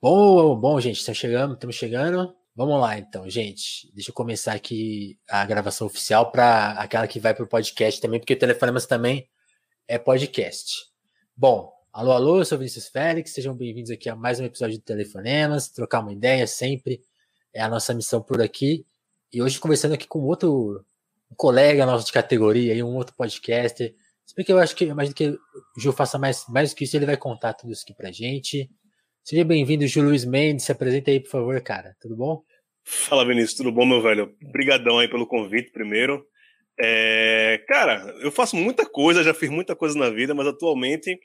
Bom, bom, gente, estamos chegando, estamos chegando. Vamos lá, então, gente. Deixa eu começar aqui a gravação oficial para aquela que vai para o podcast também, porque o Telefonemas também é podcast. Bom, alô, alô, eu sou Vinícius Félix, sejam bem-vindos aqui a mais um episódio do Telefonemas, trocar uma ideia sempre, é a nossa missão por aqui. E hoje conversando aqui com outro um colega nosso de categoria, um outro podcaster. Se bem que eu acho que mais do que o Ju faça mais, mais do que isso, ele vai contar tudo isso aqui pra gente. Seja bem-vindo, Ju Luiz Mendes. Se apresenta aí, por favor, cara. Tudo bom? Fala, Vinícius. Tudo bom, meu velho? Obrigadão aí pelo convite, primeiro. É, cara, eu faço muita coisa, já fiz muita coisa na vida, mas atualmente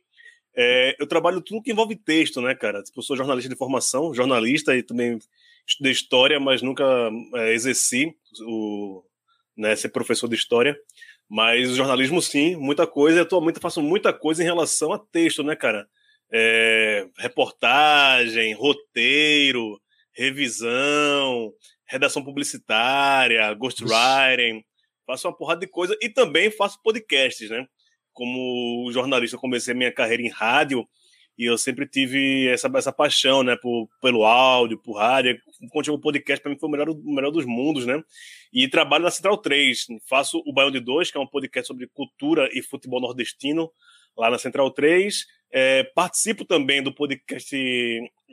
é, eu trabalho tudo que envolve texto, né, cara? Tipo, eu sou jornalista de formação, jornalista e também estudei história, mas nunca é, exerci o, né, ser professor de história. Mas o jornalismo, sim, muita coisa. E atualmente eu faço muita coisa em relação a texto, né, cara? É, reportagem, roteiro, revisão, redação publicitária, ghostwriting, faço uma porrada de coisa e também faço podcasts, né? Como jornalista, comecei minha carreira em rádio e eu sempre tive essa, essa paixão, né, por, pelo áudio, por rádio. Chegou o podcast, para mim foi o melhor, o melhor dos mundos, né? E trabalho na Central 3. Faço o Baião de Dois, que é um podcast sobre cultura e futebol nordestino, lá na Central 3. É, participo também do podcast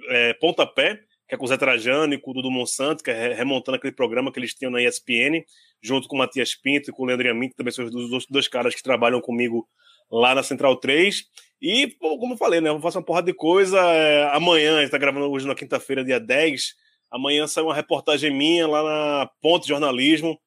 é, Pontapé, que é com o Zé Trajano e com o Dudu Monsanto, que é remontando aquele programa que eles tinham na ESPN, junto com o Matias Pinto e com o Leandro Yamin, que também são os dois, caras que trabalham comigo lá na Central 3. E, como eu falei, né? Eu faço uma porrada de coisa. É, amanhã, a gente está gravando hoje na quinta-feira, dia 10. Amanhã sai uma reportagem minha lá na Ponte Jornalismo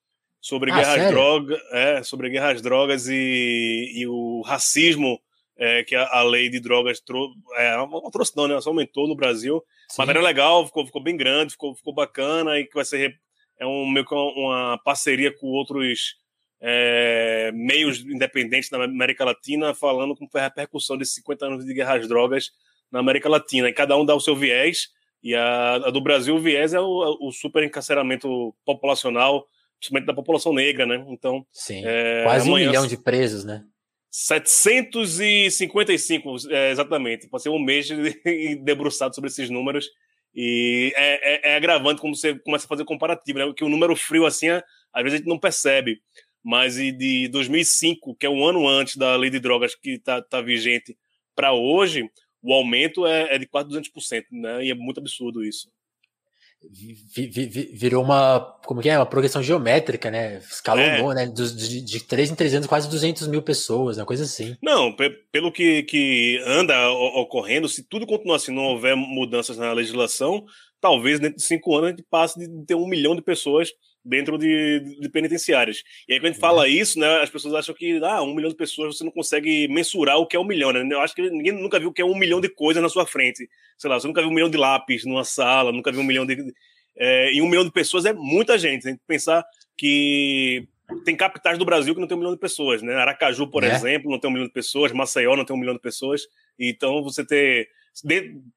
sobre ah, guerras drogas, é, sobre guerras drogas e, e o racismo é, que a, a, lei de drogas trou é, não trouxe não, né? Só aumentou no Brasil. Sim. Matéria legal, ficou, ficou bem grande, ficou, ficou bacana e que vai ser é um meio que uma parceria com outros é, meios independentes da América Latina, falando como foi a repercussão desses 50 anos de guerras drogas na América Latina. E cada um dá o seu viés. E a, a do Brasil, o viés é o, o super encarceramento populacional, principalmente da população negra, né? Então, Sim. É, quase um milhão de presos, né? 755, é, exatamente. Passei um mês debruçado sobre esses números. E é, é, é, agravante quando você começa a fazer comparativo, né? Que o número frio, assim, às vezes a gente não percebe. Mas de 2005, que é um ano antes da lei de drogas que está tá vigente, para hoje, o aumento é, é de quase 200%, né? E é muito absurdo isso virou uma, como que é, uma progressão geométrica, né? Escalonou, é. né? De, de 3 em 3 anos, quase 200 mil pessoas, uma coisa assim. Não, pelo que, que anda ocorrendo, se tudo continuar assim, não houver mudanças na legislação, talvez dentro de 5 anos a gente passe de ter um milhão de pessoas dentro de, de penitenciárias. E aí, quando a gente fala isso, né, as pessoas acham que ah, um milhão de pessoas você não consegue mensurar o que é um milhão, né? Eu acho que ninguém nunca viu o que é um milhão de coisas na sua frente. Sei lá, você nunca viu um milhão de lápis numa sala, nunca viu um milhão de. É, e um milhão de pessoas é muita gente. Tem que pensar que tem capitais do Brasil que não tem um milhão de pessoas, né? Aracaju, por é. exemplo, não tem um milhão de pessoas, Maceió não tem um milhão de pessoas. Então, você ter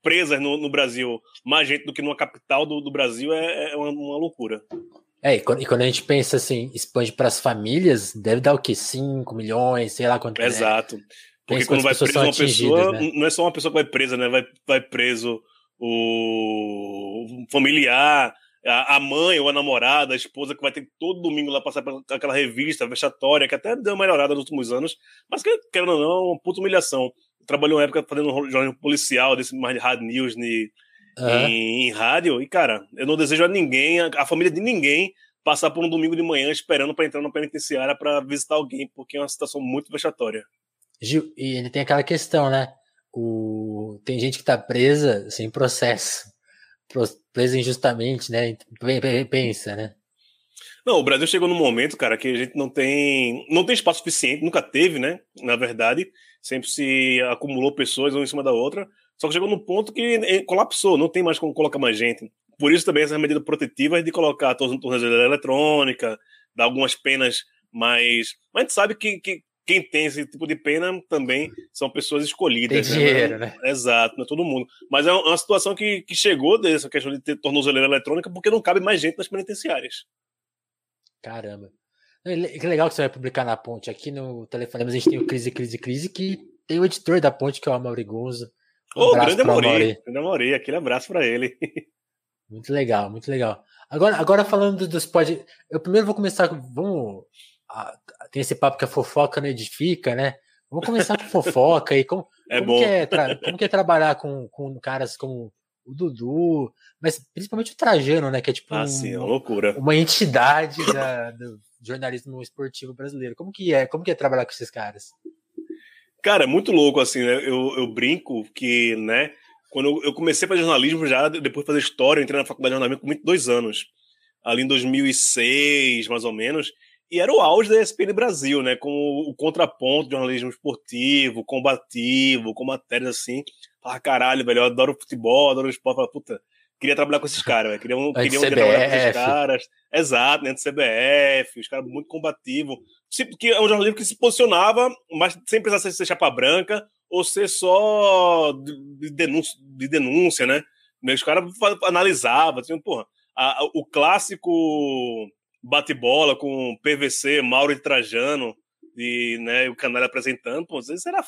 presas no, no Brasil mais gente do que numa capital do, do Brasil é, é uma, uma loucura. É, e quando, e quando, a gente pensa assim, expande para as famílias, deve dar o quê? 5 milhões, sei lá quanto. É. Exato. Porque quando vai preso uma pessoa, né? não é só uma pessoa que vai presa, né? Vai, vai preso o familiar, a, mãe ou a namorada, a esposa que vai ter todo domingo lá passar por aquela revista vexatória, que até deu uma melhorada nos últimos anos, mas que, querendo ou não, é uma puta humilhação. Trabalhou uma época fazendo um jornal policial, desse mais de hard news, de uhum. em, em, rádio. E, cara, eu não desejo a ninguém, a, a família de ninguém, passar por um domingo de manhã esperando para entrar na penitenciária para visitar alguém, porque é uma situação muito vexatória. Gil, e ele tem aquela questão, né? O... Tem gente que tá presa sem processo, presa injustamente, né? Pensa, né? Não, o Brasil chegou num momento, cara, que a gente não tem, não tem espaço suficiente, nunca teve, né? Na verdade, sempre se acumulou pessoas uma em cima da outra só que chegou num ponto que colapsou, não tem mais como colocar mais gente. Por isso também essas medidas protetivas de colocar tornozeleira eletrônica, dar algumas penas mais. Mas a gente sabe que, que quem tem esse tipo de pena também são pessoas escolhidas. Tem né? dinheiro, né? Exato, não é todo mundo. Mas é uma situação que, que chegou dessa questão de ter tornozeleira eletrônica porque não cabe mais gente nas penitenciárias. Caramba. Que legal que você vai publicar na ponte. Aqui no Telefonema a gente tem o Crise, Crise, Crise, que tem o editor da ponte, que é o Amaury Gonzo Um Ô, grande Amori. Grande Amori, aquele abraço para ele. Muito legal, muito legal. Agora, agora falando dos pod. Eu primeiro vou começar. Vamos. tem esse papo que a fofoca não edifica, né? Vamos começar com fofoca e como, é como, que é como que é trabalhar com, com caras como o Dudu, mas principalmente o Trajano, né? Que é tipo ah, um, sim, é uma loucura. Uma entidade da, do jornalismo esportivo brasileiro. Como que é? Como que é trabalhar com esses caras? Cara, é muito louco, assim, né? Eu, eu brinco que, né? Quando eu comecei para jornalismo já, depois de fazer história, eu entrei na faculdade de jornalismo com 22 anos. Ali em 2006, mais ou menos. E era o auge da ESPN Brasil, né? Com o contraponto de jornalismo esportivo, combativo, com matérias assim. Ah, caralho, velho, eu adoro futebol, adoro esporte. Fala, puta, queria trabalhar com esses caras, velho. Queria, um, queria um trabalhar com esses caras. Exato, dentro do CBF, os caras muito combativos. Que é um jornalismo que se posicionava, mas sem precisar ser chapa branca ou ser só de denúncia, de denúncia né? Os caras analisavam, assim, porra, a, a, o clássico bate-bola com PVC, Mauro e Trajano, e né, o canal apresentando, pô, às vezes era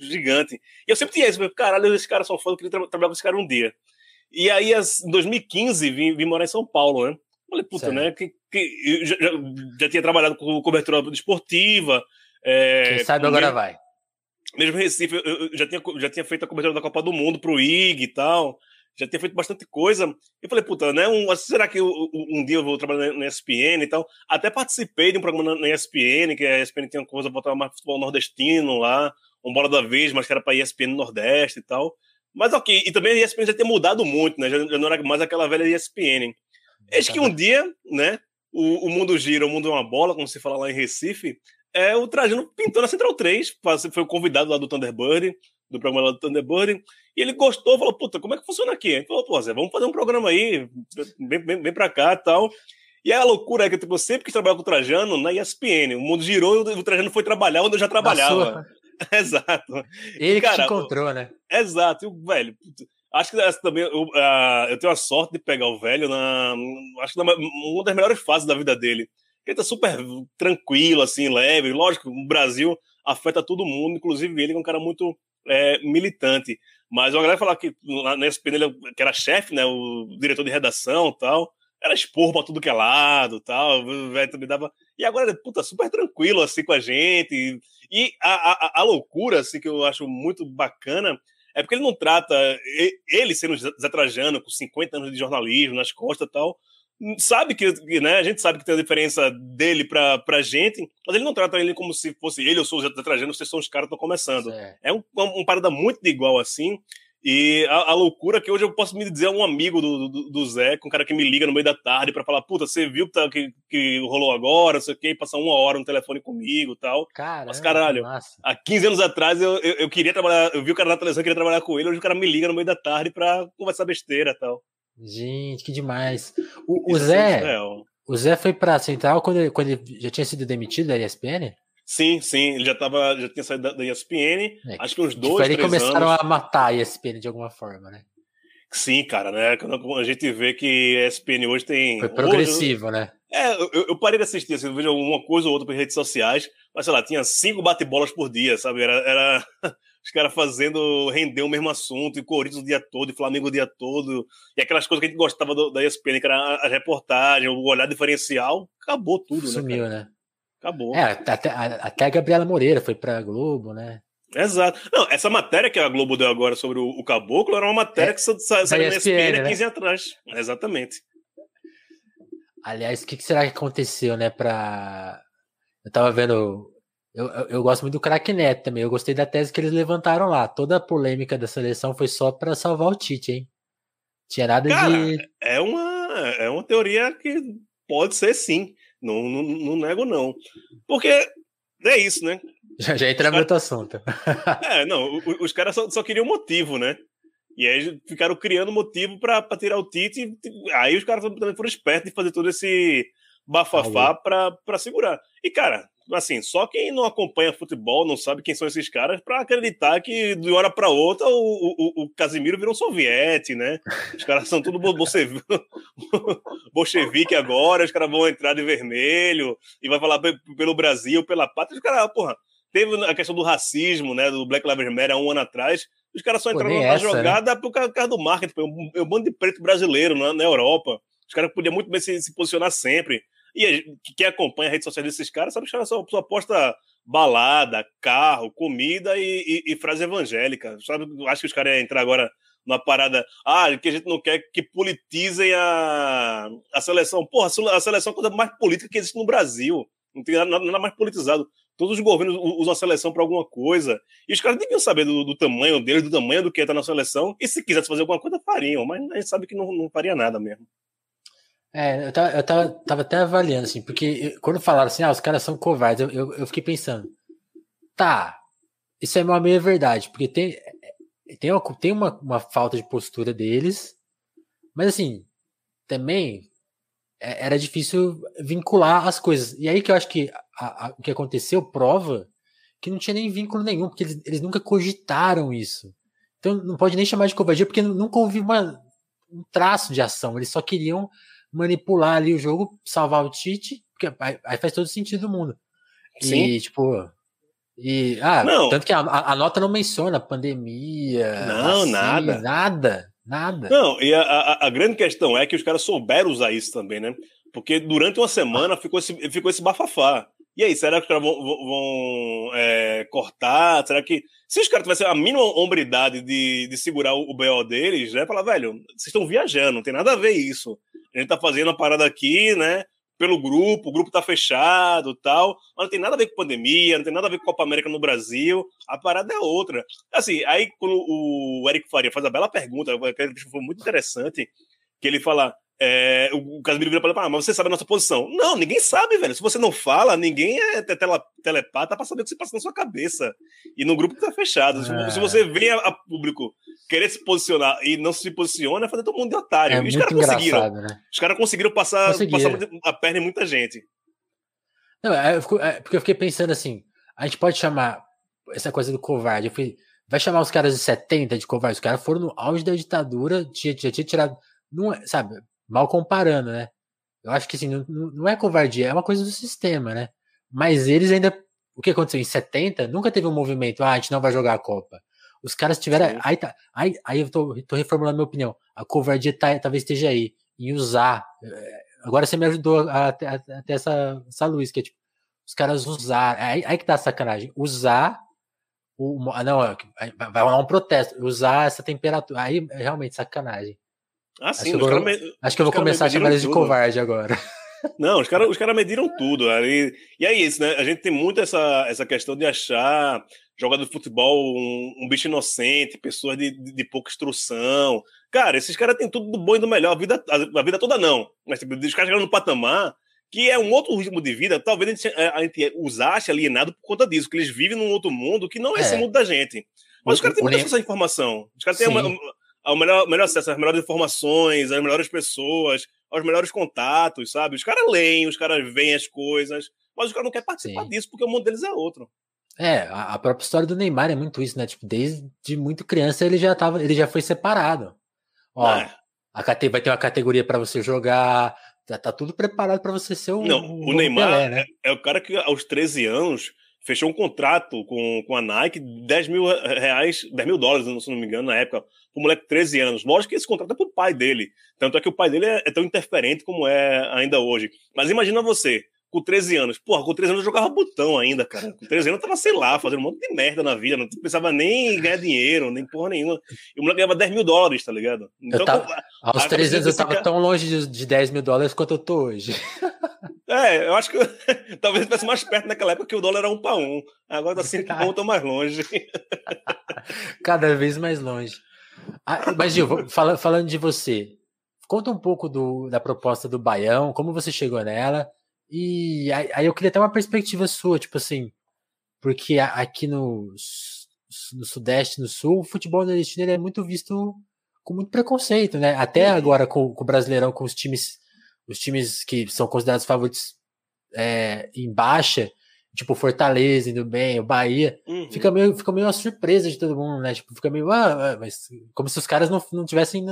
gigante. E eu sempre tinha isso, caralho, esses caras são foda, eu queria tra trabalhar com esse cara um dia. E aí, em 2015, vim, vim morar em São Paulo, né? Falei, puta, Sério? né? Que, que, já, já, tinha trabalhado com cobertura esportiva. É, Quem sabe agora vai. Mesmo Recife, eu, eu, já, tinha, já tinha feito a cobertura da Copa do Mundo pro IG e tal já tinha feito bastante coisa. Eu falei, puta, né? Um, será que um, um, dia eu vou trabalhar na ESPN e tal? Até participei de um programa na, ESPN, que a ESPN tinha uma coisa, botar mais futebol nordestino lá, um bola da vez, mas que era pra ESPN Nordeste e tal. Mas ok, e também a ESPN já tinha mudado muito, né? Já, já não era mais aquela velha ESPN. Eis que um dia, né? O, o mundo gira, o mundo é uma bola, como se fala lá em Recife. É, o Trajano pintou na Central 3, foi o convidado lá do Thunderbird, do programa lá do Thunderbird, e ele gostou, falou, puta, como é que funciona aqui? Ele falou, pô, Zé, vamos fazer um programa aí, vem, vem, vem pra cá e tal. E a loucura é que tipo, eu sempre quis trabalhar com o Trajano na ESPN. O mundo girou e o Trajano foi trabalhar onde eu já trabalhava. Exato. Ele e, cara, que te encontrou, né? Exato. E velho, acho que essa também eu, uh, eu tenho a sorte de pegar o velho na. Acho que na, uma das melhores fases da vida dele. Ele tá super tranquilo, assim, leve. Lógico, o Brasil afeta todo mundo, inclusive ele, que é um cara muito é, militante. Mas uma galera falar que na ESPN ele que era chefe, né, o diretor de redação tal, era expor pra tudo que é lado tal, velho também dava... E agora, puta, super tranquilo, assim, com a gente. E a, a, a loucura, assim, que eu acho muito bacana é porque ele não trata ele sendo Zé Trajano, com 50 anos de jornalismo nas costas e tal, sabe que, né, a gente sabe que tem a diferença dele pra, pra gente, mas ele não trata ele como se fosse ele, eu sou o Zé Trajano, vocês são os caras que estão começando. Certo. É um, um, um parada muito igual assim, e a, a, loucura que hoje eu posso me dizer a um amigo do, do, do Zé, um cara que me liga no meio da tarde para falar, puta, você viu que, tá, que, que rolou agora, não sei o quê, passar uma hora no telefone comigo e tal. Caramba, Mas caralho, há 15 anos atrás eu, eu, eu, queria trabalhar, eu vi o cara na televisão, eu queria trabalhar com ele, hoje o cara me liga no meio da tarde pra conversar besteira e tal. Gente, que demais. O, o Zé. É o Zé foi pra Central quando ele, quando ele já tinha sido demitido da ESPN? Sim, sim, ele já, tava, já tinha saído da, da ESPN, é, acho que uns dois, três anos. começaram a matar a ESPN de alguma forma, né? Sim, cara, né? Quando a gente vê que a ESPN hoje tem. Foi progressivo, hoje, né? É, eu, eu, parei de assistir, assim, eu vejo alguma coisa ou outra por redes sociais, mas sei lá, tinha cinco bate-bolas por dia, sabe? Era, era os caras fazendo render o mesmo assunto, e Corinthians o dia todo, e Flamengo o dia todo, e aquelas coisas que a gente gostava do, da ESPN, que era a, a reportagem, o olhar diferencial, acabou tudo, Sumiu, né? Sumiu, né? Acabou. É, até, até a Gabriela Moreira foi pra Globo, né? Exato. Não, essa matéria que a Globo deu agora sobre o, o Caboclo era uma matéria é, que saiu sa, na ESPN, né? 15 anos atrás. Exatamente. Aliás, o que, que, será que aconteceu, né, pra... Eu tava vendo eu, eu, eu, gosto muito do craque Neto também. Eu gostei da tese que eles levantaram lá. Toda a polêmica da seleção foi só para salvar o Tite, hein? Tinha nada Cara, de. É uma, é uma teoria que pode ser sim. Não, não, não nego, não. Porque é isso, né? Já, já entra no outro assunto. É, não, os, os caras só, só queriam motivo, né? E aí ficaram criando motivo para tirar o Tite. Aí os caras também foram espertos de fazer todo esse bafafá para segurar. E, cara, assim, só quem não acompanha futebol, não sabe quem são esses caras, para acreditar que de hora para outra o, o, o Casimiro virou soviete, né? Os caras são tudo bolchevique agora, os caras vão entrar de vermelho e vai falar pelo Brasil, pela pátria. Os caras, porra, teve a questão do racismo, né, do Black Lives Matter há um ano atrás, Os caras só entraram na essa, né? jogada né? por causa do marketing. É um bando de preto brasileiro na, na Europa. Os caras podiam muito bem se, se posicionar sempre. E quem acompanha a rede social desses caras sabe que os caras só, só aposta balada, carro, comida e, e, e frase evangélica. Sabe? Acho que os caras iam entrar agora numa parada. Ah, que a gente não quer que politizem a, a seleção. Porra, a seleção é a coisa mais política que existe no Brasil. Não tem nada, nada mais politizado. Todos os governos usam a seleção para alguma coisa. E os caras deviam saber do, do, tamanho deles, do tamanho do que está na seleção. E se quisesse fazer alguma coisa, fariam. Mas a gente sabe que não, não faria nada mesmo. É, eu tava, eu tava, tava até avaliando, assim, porque quando falaram assim, ah, os caras são covardes, eu, eu, eu fiquei pensando, tá, isso é uma meia verdade, porque tem, tem, uma, tem uma, uma falta de postura deles, mas assim, também é, era difícil vincular as coisas. E aí que eu acho que o que aconteceu prova que não tinha nem vínculo nenhum, porque eles, eles nunca cogitaram isso. Então não pode nem chamar de covardia, porque nunca houve uma, um traço de ação. Eles só queriam manipular ali o jogo, salvar o Tite, porque aí faz todo sentido do mundo. Sim. E, tipo. E, ah, não. tanto que a, a, nota não menciona pandemia. Não, assim, nada. Nada, nada. Não, e a, a, a, grande questão é que os caras souberam usar isso também, né? Porque durante uma semana ficou esse, ficou esse bafafá. E aí, será que os caras vão, vão, é, cortar? Será que. Se os caras tivessem a mínima hombridade de, de segurar o, o BO deles, né? Falar, velho, vocês estão viajando, não tem nada a ver isso. A gente tá fazendo a parada aqui, né? Pelo grupo, o grupo tá fechado tal. Mas não tem nada a ver com pandemia, não tem nada a ver com Copa América no Brasil. A parada é outra. Assim, aí quando o Eric Faria faz a bela pergunta, que foi muito interessante, que ele fala: é, o Casimiro vira pra ele ah, mas você sabe a nossa posição. Não, ninguém sabe, velho. Se você não fala, ninguém é tele, telepata pra saber o que se passa na sua cabeça. E no grupo que tá fechado. É. Se você vem a, a, público querer se posicionar e não se posiciona, é fazer todo mundo de otário. É e os caras conseguiram. Né? Os caras conseguiram passar, passar a perna em muita gente. Não, é, eu fico, é, porque eu fiquei pensando assim, a gente pode chamar essa coisa do covarde. Eu fui, vai chamar os caras de 70 de covarde. Os caras foram no auge da ditadura, já tinha, tinha tirado. Não, é, sabe, mal comparando, né? Eu acho que assim, não, não é covardia, é uma coisa do sistema, né? Mas eles ainda. O que aconteceu em 70? Nunca teve um movimento, ah, a gente não vai jogar a Copa. Os caras tiveram. Aí, tá, aí, aí eu tô, tô reformulando minha opinião. A covardia tá, talvez esteja aí, em usar. Eh, agora você me ajudou a, ter essa, essa luz, que é tipo, os caras usar. Aí, aí que tá a sacanagem. Usar. O, não, vai rolar um protesto. Usar essa temperatura. Aí é realmente sacanagem. Ah, sim, acho, que eu, me... acho que eu vou começar a chamar eles de covarde agora. Não, os caras os cara mediram tudo. Ali. E é isso, né? A gente tem muito essa, essa questão de achar jogador de futebol um, um bicho inocente, pessoas de, de, de, pouca instrução. Cara, esses caras têm tudo do bom e do melhor. A vida, a, a vida toda não. Mas tipo, os caras chegaram no patamar que é um outro ritmo de vida, talvez a gente, a gente usasse alienado por conta disso, que eles vivem num outro mundo que não é, é. esse mundo da gente. Mas o, os caras têm muita à informação. Os caras têm uma, ao melhor, melhor acesso às melhores informações, às melhores pessoas, aos melhores contatos, sabe? Os caras leem, os caras veem as coisas, mas os caras não querem participar Sim. disso porque o mundo deles é outro. É, a própria história do Neymar é muito isso, né? Tipo, desde muito criança ele já tava, ele já foi separado. Ó, é. a cate vai ter uma categoria para você jogar, tá, tá, tudo preparado para você ser o Não, o, o Neymar Pelé, né? é, é, o cara que aos 13 anos fechou um contrato com, com a Nike, 10 mil reais, 10 mil dólares, se não me engano, na época, o moleque de 13 anos. Lógico que esse contrato é pro pai dele. Tanto é que o pai dele é, é tão interferente como é ainda hoje. Mas imagina você, com 13 anos. Porra, com 13 anos eu jogava botão ainda, cara. Com 13 anos eu tava, sei lá, fazendo um monte de merda na vida. Não pensava nem em ganhar dinheiro, nem porra nenhuma. E o moleque ganhava 10 mil dólares, tá ligado? Então, tava, aos 13 anos eu tava tão longe de, de 10 mil dólares quanto eu tô hoje. É, eu acho que talvez estivesse mais perto naquela época que o dólar era um para um. Agora tá 5 pontos mais longe. Cada vez mais longe. Ah, mas, Gil, fala, falando de você, conta um pouco do, da proposta do Baião, como você chegou nela e aí eu queria ter uma perspectiva sua, tipo assim, porque aqui no, no Sudeste, no Sul, o futebol nordestino é muito visto com muito preconceito, né? Até agora com, com, o Brasileirão, com os times, os times que são considerados favoritos é, em baixa, tipo Fortaleza indo bem, o Bahia, uhum. fica, meio, fica meio uma surpresa de todo mundo, né? Tipo, fica meio, ah, ah mas como se os caras não, não tivessem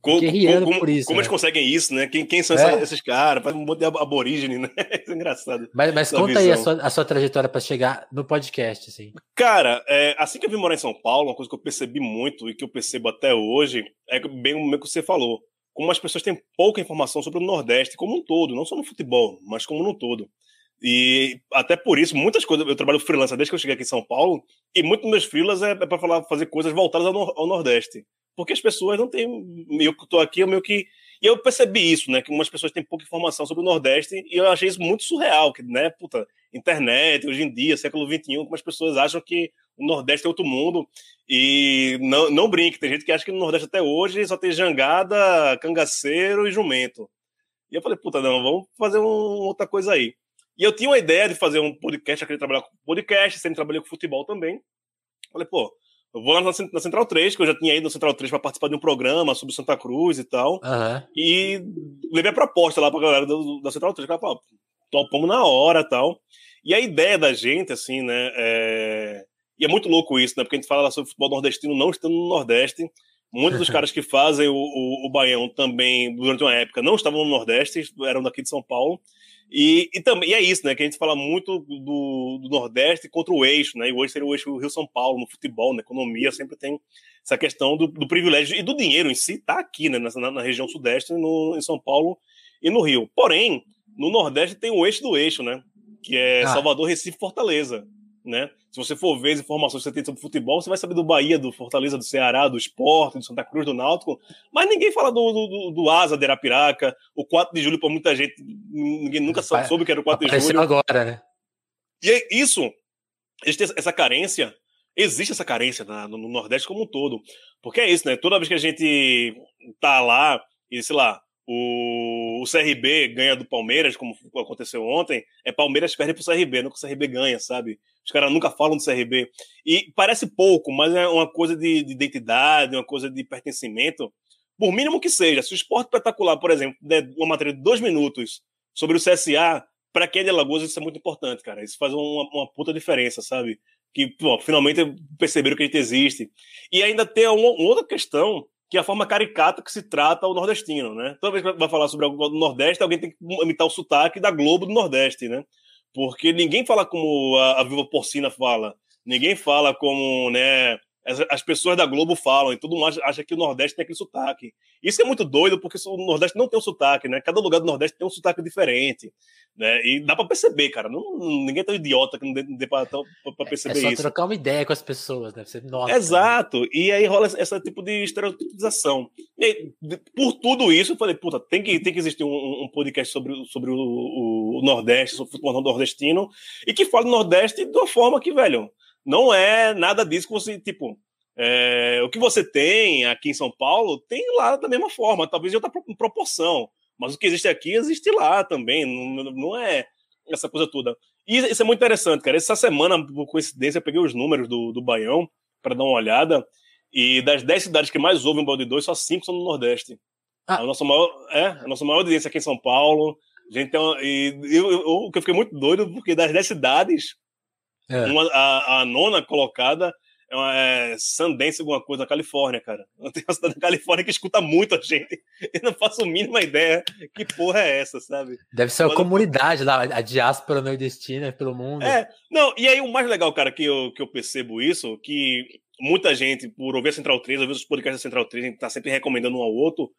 como, guerreando como, por isso. Como né? eles conseguem isso, né? Quem, quem são é. esses caras? Faz um monte de aborígene, né? Isso é engraçado. Mas, mas conta visão. aí a sua, a sua trajetória para chegar no podcast, assim. Cara, é, assim que eu vim morar em São Paulo, uma coisa que eu percebi muito e que eu percebo até hoje é bem o que você falou. Como as pessoas têm pouca informação sobre o Nordeste como um todo, não só no futebol, mas como no todo. E até por isso, muitas coisas. Eu trabalho freelancer desde que eu cheguei aqui em São Paulo, e muitos dos meus freelas é, é para falar, fazer coisas voltadas ao, ao, Nordeste. Porque as pessoas não têm. Eu que estou aqui, eu meio que. E eu percebi isso, né? Que umas pessoas têm pouca informação sobre o Nordeste, e eu achei isso muito surreal, que, né, puta, internet, hoje em dia, século XXI, como as pessoas acham que o Nordeste é outro mundo. E não, não brinque, tem gente que acha que no Nordeste até hoje só tem jangada, cangaceiro e jumento. E eu falei, puta, não, vamos fazer um, outra coisa aí. E eu tinha uma ideia de fazer um podcast, eu queria trabalhar com podcast, sempre trabalhei com futebol também. Falei, pô, eu vou lá na, na Central 3, que eu já tinha ido na Central 3 para participar de um programa sobre Santa Cruz e tal. Uhum. E levei a proposta lá pra galera do, da Central 3. O cara falou, topamos na hora e tal. E a ideia da gente, assim, né? É... E é muito louco isso, né? Porque a gente fala sobre futebol nordestino não estando no Nordeste. Muitos dos caras que fazem o, o, o Baião também, durante uma época, não estavam no Nordeste, eram daqui de São Paulo. E, e, também, e é isso, né? Que a gente fala muito do, do, Nordeste contra o eixo, né? E hoje seria o eixo Rio-São Paulo, no futebol, na economia, sempre tem essa questão do, do privilégio e do dinheiro em si, tá aqui, né? Na, na região Sudeste, no, em São Paulo e no Rio. Porém, no Nordeste tem o eixo do eixo, né? Que é ah. Salvador, Recife, Fortaleza né? Se você for ver as informações que você tem sobre futebol, você vai saber do Bahia, do Fortaleza, do Ceará, do Esporte, do Santa Cruz, do Náutico, mas ninguém fala do, do, do Asa, de Arapiraca, o 4 de julho para muita gente, ninguém nunca vai, soube que era o 4 de julho. agora, né? E é isso, existe essa carência, existe essa carência no Nordeste como um todo, porque é isso, né? Toda vez que a gente tá lá e, sei lá, o, o CRB ganha do Palmeiras, como aconteceu ontem, é Palmeiras perde pro CRB, não que o CRB ganha, sabe? Os caras nunca falam do CRB. E parece pouco, mas é uma coisa de, de identidade, uma coisa de pertencimento. Por mínimo que seja. Se o esporte espetacular, por exemplo, der uma matéria de dois minutos sobre o CSA, para quem é de Alagoas isso é muito importante, cara. Isso faz uma, uma puta diferença, sabe? Que pô, finalmente perceberam que a gente existe. E ainda tem uma, uma outra questão que é a forma caricata que se trata o nordestino, né? Toda vez que vai falar sobre do Nordeste, alguém tem que imitar o sotaque da Globo do Nordeste, né? Porque ninguém fala como a, a Viva Porcina fala, ninguém fala como, né, as, as, pessoas da Globo falam, e todo mundo acha, acha, que o Nordeste tem aquele sotaque. Isso é muito doido, porque o Nordeste não tem um sotaque, né? Cada lugar do Nordeste tem um sotaque diferente. Né? E dá pra perceber, cara. Não, ninguém é tão idiota que não dê, dê pra, pra, pra perceber isso. É só isso. trocar uma ideia com as pessoas, né? Você. Né? Exato. Né? E aí rola esse tipo de estereotipização. E por tudo isso, eu falei, puta, tem que, tem que existir um, um podcast sobre, sobre o, o, o Nordeste, sobre o futebol nordestino, e que fale do Nordeste de uma forma que, velho, não é nada disso que você, tipo, é, o que você tem aqui em São Paulo tem lá da mesma forma, talvez de outra proporção. Mas o que existe aqui existe lá também, não, não é essa coisa toda. E isso é muito interessante, cara. Essa semana, por coincidência, eu peguei os números do, do Baião para dar uma olhada. E das 10 cidades que mais ouvem Balde 2, só 5 são no Nordeste. Ah. A, nossa maior, é, a nossa maior audiência aqui em São Paulo. Gente tem uma, e eu, eu, eu, eu fiquei muito doido, porque das 10 cidades, é. Uma, a, a, nona colocada é, uma, é Sundance, alguma coisa, na Califórnia, cara. Tem uma cidade da Califórnia que escuta muito a gente. Eu não faço a mínima ideia que porra é essa, sabe? Deve ser uma comunidade lá, a diáspora nordestina pelo mundo. É, não, e aí o mais legal, cara, que eu, que eu percebo isso, que muita gente, por ouvir a Central 3, ouvir os podcasts da Central 3, a gente tá sempre recomendando um ao outro,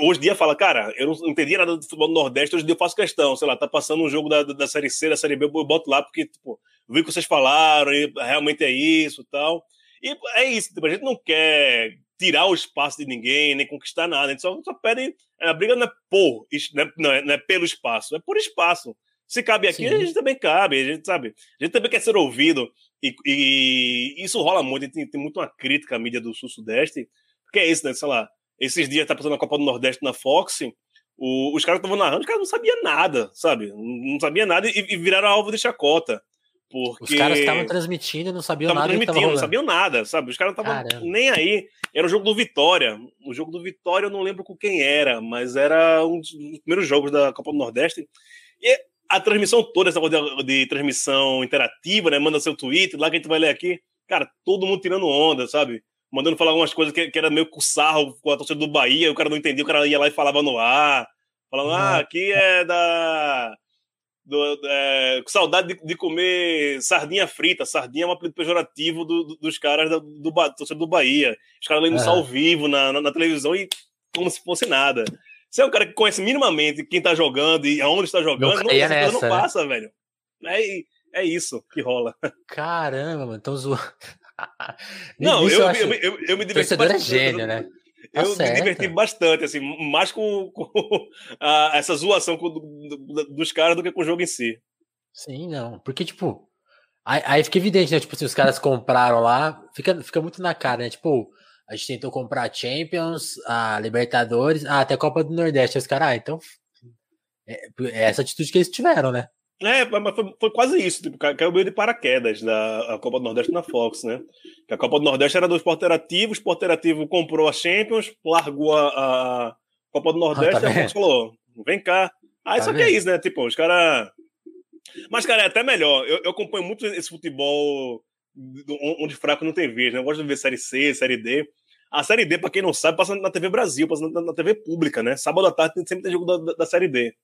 hoje em dia fala, cara, eu não entendi nada do futebol do Nordeste, hoje em dia eu faço questão, sei lá, tá passando um jogo da, da Série C, da Série B, eu boto lá porque, tipo, vi o que vocês falaram, e realmente é isso e tal. E é isso, tipo, a gente não quer tirar o espaço de ninguém, nem conquistar nada, a gente só, só pede, a briga não é por, não é, não é pelo espaço, é por espaço. Se cabe aqui, Sim. a gente também cabe, a gente sabe, a gente também quer ser ouvido, e, e isso rola muito, tem, tem muito uma crítica à mídia do Sul-Sudeste, porque é isso, né, sei lá, esses dias tá passando a Copa do Nordeste na Fox, o, os caras estavam narrando, os caras não sabiam nada, sabe? Não sabiam nada e, e viraram alvo de chacota. Porque... Os caras estavam transmitindo, não sabiam nada. transmitindo, não sabiam nada, sabe? Os caras não estavam nem aí. Era o jogo do Vitória. O jogo do Vitória eu não lembro com quem era, mas era um dos primeiros jogos da Copa do Nordeste. E a transmissão toda, essa coisa de, de, transmissão interativa, né? Manda seu tweet, lá que a gente vai ler aqui. Cara, todo mundo tirando onda, sabe? Mandando falar algumas coisas que, que era meio com sarro com a torcida do Bahia, o cara não entendia, o cara ia lá e falava no ar. Falando, ah, aqui é da. Do, é, com saudade de, de, comer sardinha frita. Sardinha é um apelido pejorativo do, do, dos caras do, do, do, do Bahia. Os caras lendo isso ao vivo na, na, na, televisão e como se fosse nada. Você é um cara que conhece minimamente quem tá jogando e aonde está jogando, não, não, nessa, não né? passa, né? velho. É, é isso que rola. Caramba, mano, tão zoando. não, eu, eu, eu, eu, eu me diverti é bastante. é gênio, né? Tá eu certo. me diverti bastante, assim, mais com, com a, essa zoação com, do, dos caras do que com o jogo em si. Sim, não. Porque, tipo, aí, aí fica evidente, né? Tipo, se os caras compraram lá, fica, fica muito na cara, né? Tipo, a gente tentou comprar a Champions, a Libertadores, ah, até a Copa do Nordeste. Os caras, ah, então. É, é essa atitude que eles tiveram, né? É, mas foi, foi, quase isso, tipo, caiu meio de paraquedas da Copa do Nordeste na Fox, né? Que a Copa do Nordeste era do Esporte Interativo, o Esporte Interativo comprou a Champions, largou a, a Copa do Nordeste ah, tá e a Fox falou: vem cá. Aí tá só vendo? que é isso, né? Tipo, os caras. Mas, cara, é até melhor. Eu, eu acompanho muito esse futebol onde fraco não tem vez, né? Eu gosto de ver Série C, Série D. A Série D, pra quem não sabe, passa na TV Brasil, passa na, na TV pública, né? Sábado à tarde sempre tem jogo da, da Série D.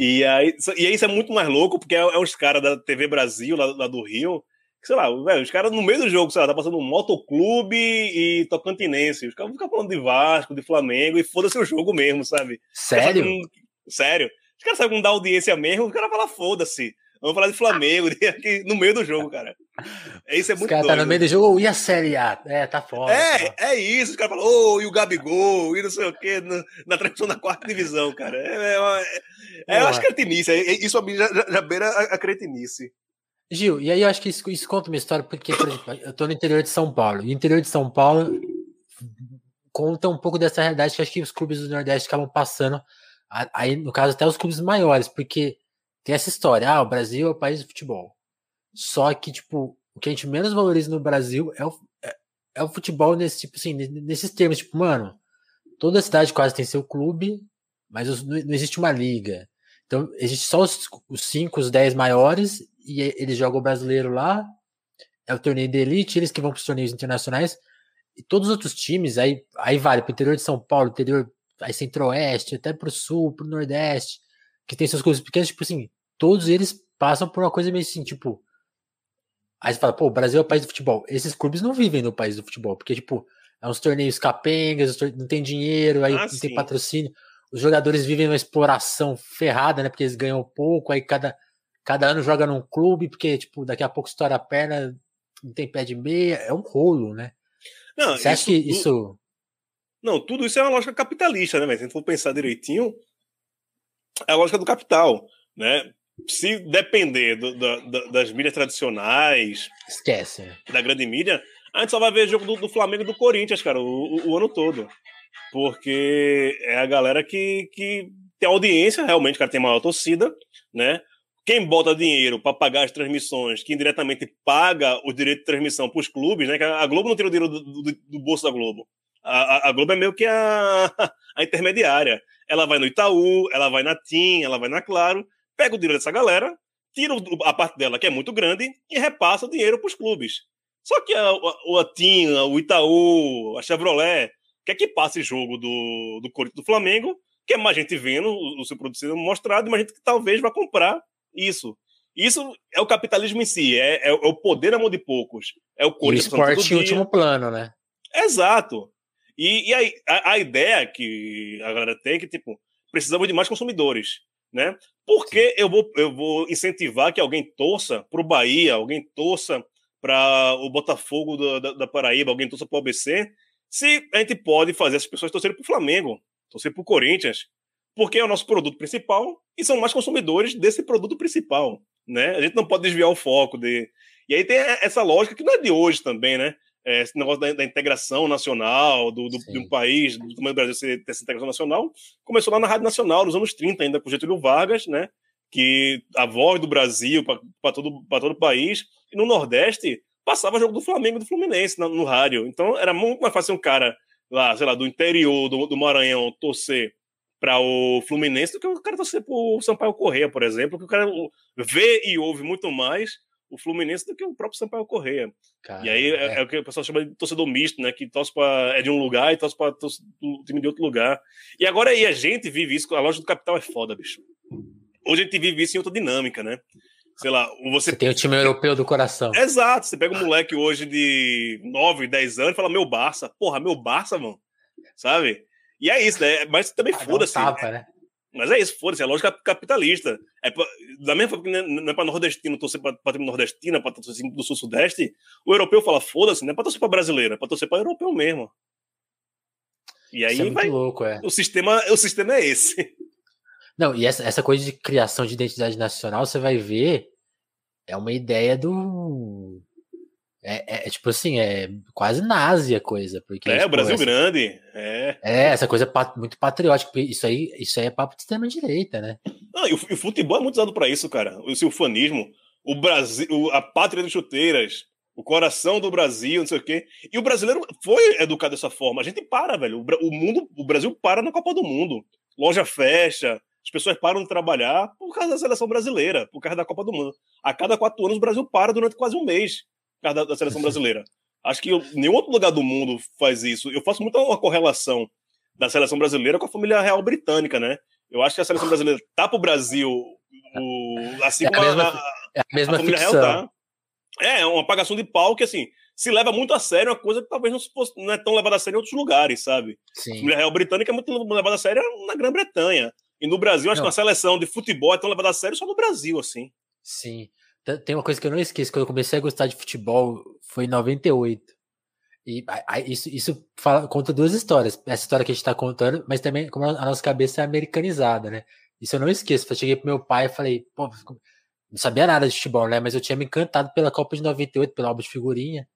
E aí, e aí isso é muito mais louco, porque é, é os caras da TV Brasil, lá, lá, do Rio, que, sei lá, velho, os caras no meio do jogo, sei lá, tá passando um motoclube e tocantinense. Os caras ficam falando de Vasco, de Flamengo, e foda-se o jogo mesmo, sabe? Sério? sério. Os caras sabem como dar audiência mesmo, os caras falam foda-se. Vamos falar de Flamengo aqui no meio do jogo, cara. É, isso é muito cara doido. tá no meio do jogo, e a Série A? É, tá foda. É, tá. é isso. Os caras falam, oh, e o Gabigol, e não sei o quê, na, na da quarta divisão, cara. É, é, é, é eu acho cretinice. É, isso a mim já, já beira a, a cretinice. Gil, e aí eu acho que isso, isso conta uma história, porque, por exemplo, eu tô no interior de São Paulo. E o interior de São Paulo conta um pouco dessa realidade que acho que os clubes do Nordeste acabam passando. Aí, no caso, até os clubes maiores, porque tem essa história, ah, o Brasil é o país do futebol. Só que, tipo, o que a gente menos valoriza no Brasil é o, é, é o futebol nesse tipo assim, nesses termos, tipo, mano, toda cidade quase tem seu clube, mas os, não, não, existe uma liga. Então, existe só os, os cinco, os dez maiores, e eles jogam o brasileiro lá, é o torneio de elite, eles que vão para os torneios internacionais, e todos os outros times, aí, aí vale para o interior de São Paulo, interior, aí centro-oeste, até para o sul, para o nordeste, que tem seus clubes pequenos, tipo assim, todos eles passam por uma coisa meio assim, tipo. Aí você fala, pô, o Brasil é o país do futebol. Esses clubes não vivem no país do futebol, porque, tipo, é uns torneios capengas, não tem dinheiro, aí ah, não sim. tem patrocínio. Os jogadores vivem uma exploração ferrada, né? Porque eles ganham pouco, aí cada, cada ano joga num clube, porque, tipo, daqui a pouco estoura a perna, não tem pé de meia. É um rolo, né? Não, Você acha que isso. Não, tudo isso é uma lógica capitalista, né? Mas se a gente for pensar direitinho, é a lógica do capital, né? Se depender do, do, das mídias tradicionais, esquece da grande mídia, a gente só vai ver jogo do, do Flamengo e do Corinthians, cara, o, o, o, ano todo, porque é a galera que, que tem audiência, realmente, cara, tem maior torcida, né? Quem bota dinheiro para pagar as transmissões, que indiretamente paga o direito de transmissão para os clubes, né? Que a Globo não tira o dinheiro do, do, do bolso da Globo. A, a, a, Globo é meio que a, a intermediária. Ela vai no Itaú, ela vai na TIM, ela vai na Claro, pega o dinheiro dessa galera, tira a parte dela, que é muito grande, e repassa o dinheiro para os clubes. Só que a, a, a TIM, o Itaú, a Chevrolet, quer que passe jogo do, do Corinthians do Flamengo, que é mais gente vendo o, o seu produto sendo mostrado, mais gente que talvez vá comprar isso. Isso é o capitalismo em si, é, é, é o poder na mão de poucos. É o Corinthians. O esporte em último plano, né? Exato. E, e aí, a, a, ideia que a galera tem é que, tipo, precisamos de mais consumidores, né? Por que eu vou, eu vou incentivar que alguém torça para o Bahia, alguém torça para o Botafogo da, da, da, Paraíba, alguém torça para o ABC, se a gente pode fazer essas pessoas torcerem para o Flamengo, torcer para o Corinthians, porque é o nosso produto principal e são mais consumidores desse produto principal, né? A gente não pode desviar o foco de... E aí tem essa lógica que não é de hoje também, né? É, esse negócio da, da, integração nacional, do, do de um país, do tamanho do Brasil ter essa integração nacional, começou lá na Rádio Nacional, nos anos 30, ainda com Getúlio Vargas, né? Que a voz do Brasil para todo, todo o país, e no Nordeste passava jogo do Flamengo e do Fluminense no, no rádio. Então era muito mais fácil um cara lá, sei lá, do interior do, do Maranhão torcer para o Fluminense do que o cara torcer pro Sampaio Correia, por exemplo, que o cara vê e ouve muito mais o Fluminense do que o próprio Sampaio Correia. Cara, e aí é, é. é, o que o pessoal chama de torcedor misto, né? Que torce pra, é de um lugar e torce para o time de outro lugar. E agora aí a gente vive isso, a loja do capital é foda, bicho. Hoje a gente vive isso em outra dinâmica, né? Sei lá, você... você tem o time europeu do coração. Exato, você pega um moleque hoje de 9, 10 anos e fala, meu Barça, porra, meu Barça, mano, sabe? E é isso, né? Mas também ah, foda-se. Um né? Mas é isso, foda-se, é lógica capitalista. É pra, da mesma forma que é, não é pra nordestino torcer pra, pra time nordestina, pra torcer do sul-sudeste, o europeu fala, foda-se, não é pra torcer pra brasileira, é pra torcer pra europeu mesmo. E aí é vai. Louco, é. O sistema, o sistema é esse. Não, e essa, essa coisa de criação de identidade nacional, você vai ver, é uma ideia do é, é, é, tipo assim, é quase nazi a coisa. Porque, é, tipo, o Brasil essa, grande. É. é, essa coisa pat, muito patriótica. Isso aí, isso aí é papo de extrema-direita, né? Não, e o, o, futebol é muito usado para isso, cara. O seu fanismo, o Brasil, a pátria das chuteiras, o coração do Brasil, não sei o quê. E o brasileiro foi educado dessa forma. A gente para, velho. O, o mundo, o Brasil para na Copa do Mundo. Loja fecha, as pessoas param de trabalhar por causa da seleção brasileira, por causa da Copa do Mundo. A cada quatro anos o Brasil para durante quase um mês da, da seleção brasileira. Acho que eu, nenhum outro lugar do mundo faz isso. Eu faço muita uma correlação da seleção brasileira com a família real britânica, né? Eu acho que a seleção brasileira tá pro Brasil, o, assim é como a, mesma, a, é a, mesma a família ficção. real tá. É, uma apagação de pau que, assim, se leva muito a sério, uma coisa que talvez não, se fosse, não é tão levada a sério em outros lugares, sabe? Sim. A família real britânica é muito levada a sério na Grã-Bretanha. E no Brasil, acho não. que uma seleção de futebol é tão levada a sério só no Brasil, assim. Sim. Tem uma coisa que eu não esqueço, quando eu comecei a gostar de futebol, foi em 98. E isso, isso fala, conta duas histórias. Essa história que a gente tá contando, mas também como a nossa cabeça é americanizada, né? Isso eu não esqueço. Eu cheguei pro meu pai e falei, pô, não sabia nada de futebol, né? Mas eu tinha me encantado pela Copa de 98, pela álbum de figurinha.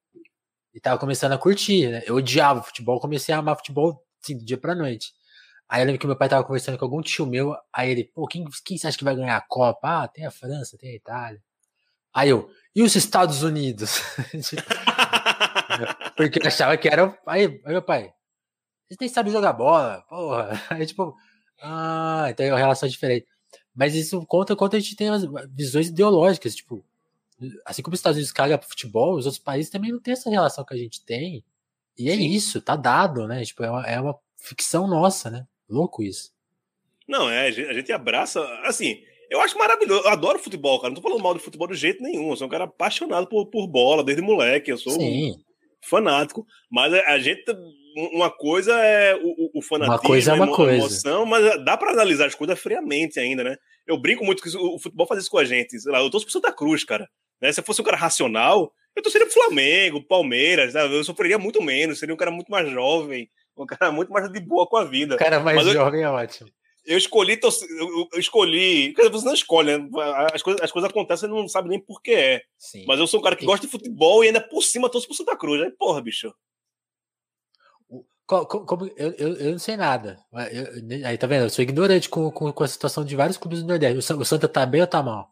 E tava começando a curtir, né? Eu odiava futebol, comecei a amar futebol, assim, do dia pra noite. Aí eu lembro que meu pai tava conversando com algum tio meu, aí ele, pô, quem, quem você acha que vai ganhar a Copa? Ah, tem a França, tem a Itália. Aí eu, e os Estados Unidos? Porque eu achava que era. Aí, aí meu pai, vocês nem sabem jogar bola, porra. Aí, tipo, ah, então é uma relação diferente. Mas isso conta quanto a gente tem as visões ideológicas, tipo, assim como os Estados Unidos cagam pro futebol, os outros países também não têm essa relação que a gente tem. E é Sim. isso, tá dado, né? Tipo, é uma, é uma ficção nossa, né? Louco isso. Não, é, a gente abraça, assim, eu acho maravilhoso. Eu adoro futebol, cara. Não tô falando mal de futebol de jeito nenhum. Eu sou um cara apaixonado por, por bola desde moleque. Eu sou um fanático. Mas a gente. Uma coisa é o, o fanatismo, uma coisa é uma a coisa. emoção, mas dá para analisar as coisas friamente ainda, né? Eu brinco muito que o futebol faz isso com a gente. Sei lá, eu torço pro Santa Cruz, cara. Né? Se eu fosse um cara racional, eu torceria pro Flamengo, Palmeiras, né? eu sofreria muito menos, seria um cara muito mais jovem, um cara muito mais de boa com a vida. O cara mais mas jovem eu... é ótimo eu escolhi, eu escolhi. Quer dizer, você não escolhe, né? As coisas, as coisas acontecem e não sabe nem por que é. Sim. Mas eu sou um cara que gosta de futebol e ainda por cima torço pro Santa Cruz. Aí, porra, bicho. Como, como, eu, eu, eu, não sei nada. Eu, aí tá vendo? Eu sou ignorante com, com, com, a situação de vários clubes do Nordeste. O, Santa tá bem ou tá mal?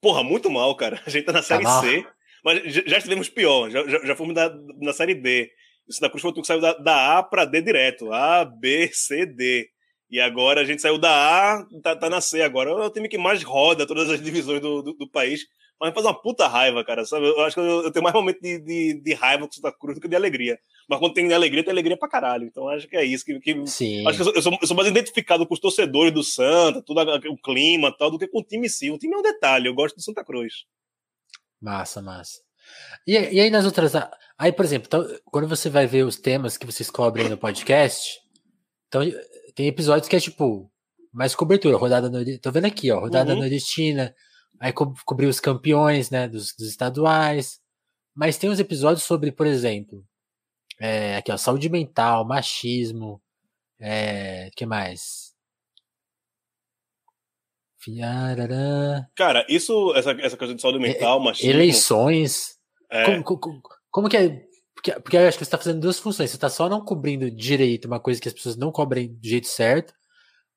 Porra, muito mal, cara. A gente tá na tá Série C. Mas já, já estivemos pior. Já, já, já fomos da, na Série D. O Santa Cruz foi o que saiu da, da A pra D direto. A, B, C, D. E agora a gente saiu da A, tá, tá na C agora. É o time que mais roda todas as divisões do, do, do país. Mas faz uma puta raiva, cara. Sabe? Eu acho que eu, eu tenho mais momento de, de, de, raiva com o Santa Cruz do que de alegria. Mas quando tem alegria, tem alegria pra caralho. Então acho que é isso. Que, que Sim. Acho que eu sou, eu, sou, eu sou mais identificado com os torcedores do Santa, todo o clima tal, do que com o time em si. O time é um detalhe. Eu gosto do Santa Cruz. Massa, massa. E, e aí nas outras. Aí, por exemplo, então, quando você vai ver os temas que vocês cobrem no podcast, então tem episódios que é tipo, mais cobertura, rodada nordestina. Tô vendo aqui, ó, rodada uhum. nordestina. Aí co cobrir os campeões, né, dos, dos, estaduais. Mas tem uns episódios sobre, por exemplo, é, aqui, ó, saúde mental, machismo. É, que mais? Cara, isso, essa, essa coisa de saúde mental, machismo. Eleições. É. Como, como, como, que é? Porque, porque eu acho que você está fazendo duas funções. Você está só não cobrindo direito uma coisa que as pessoas não cobrem do jeito certo,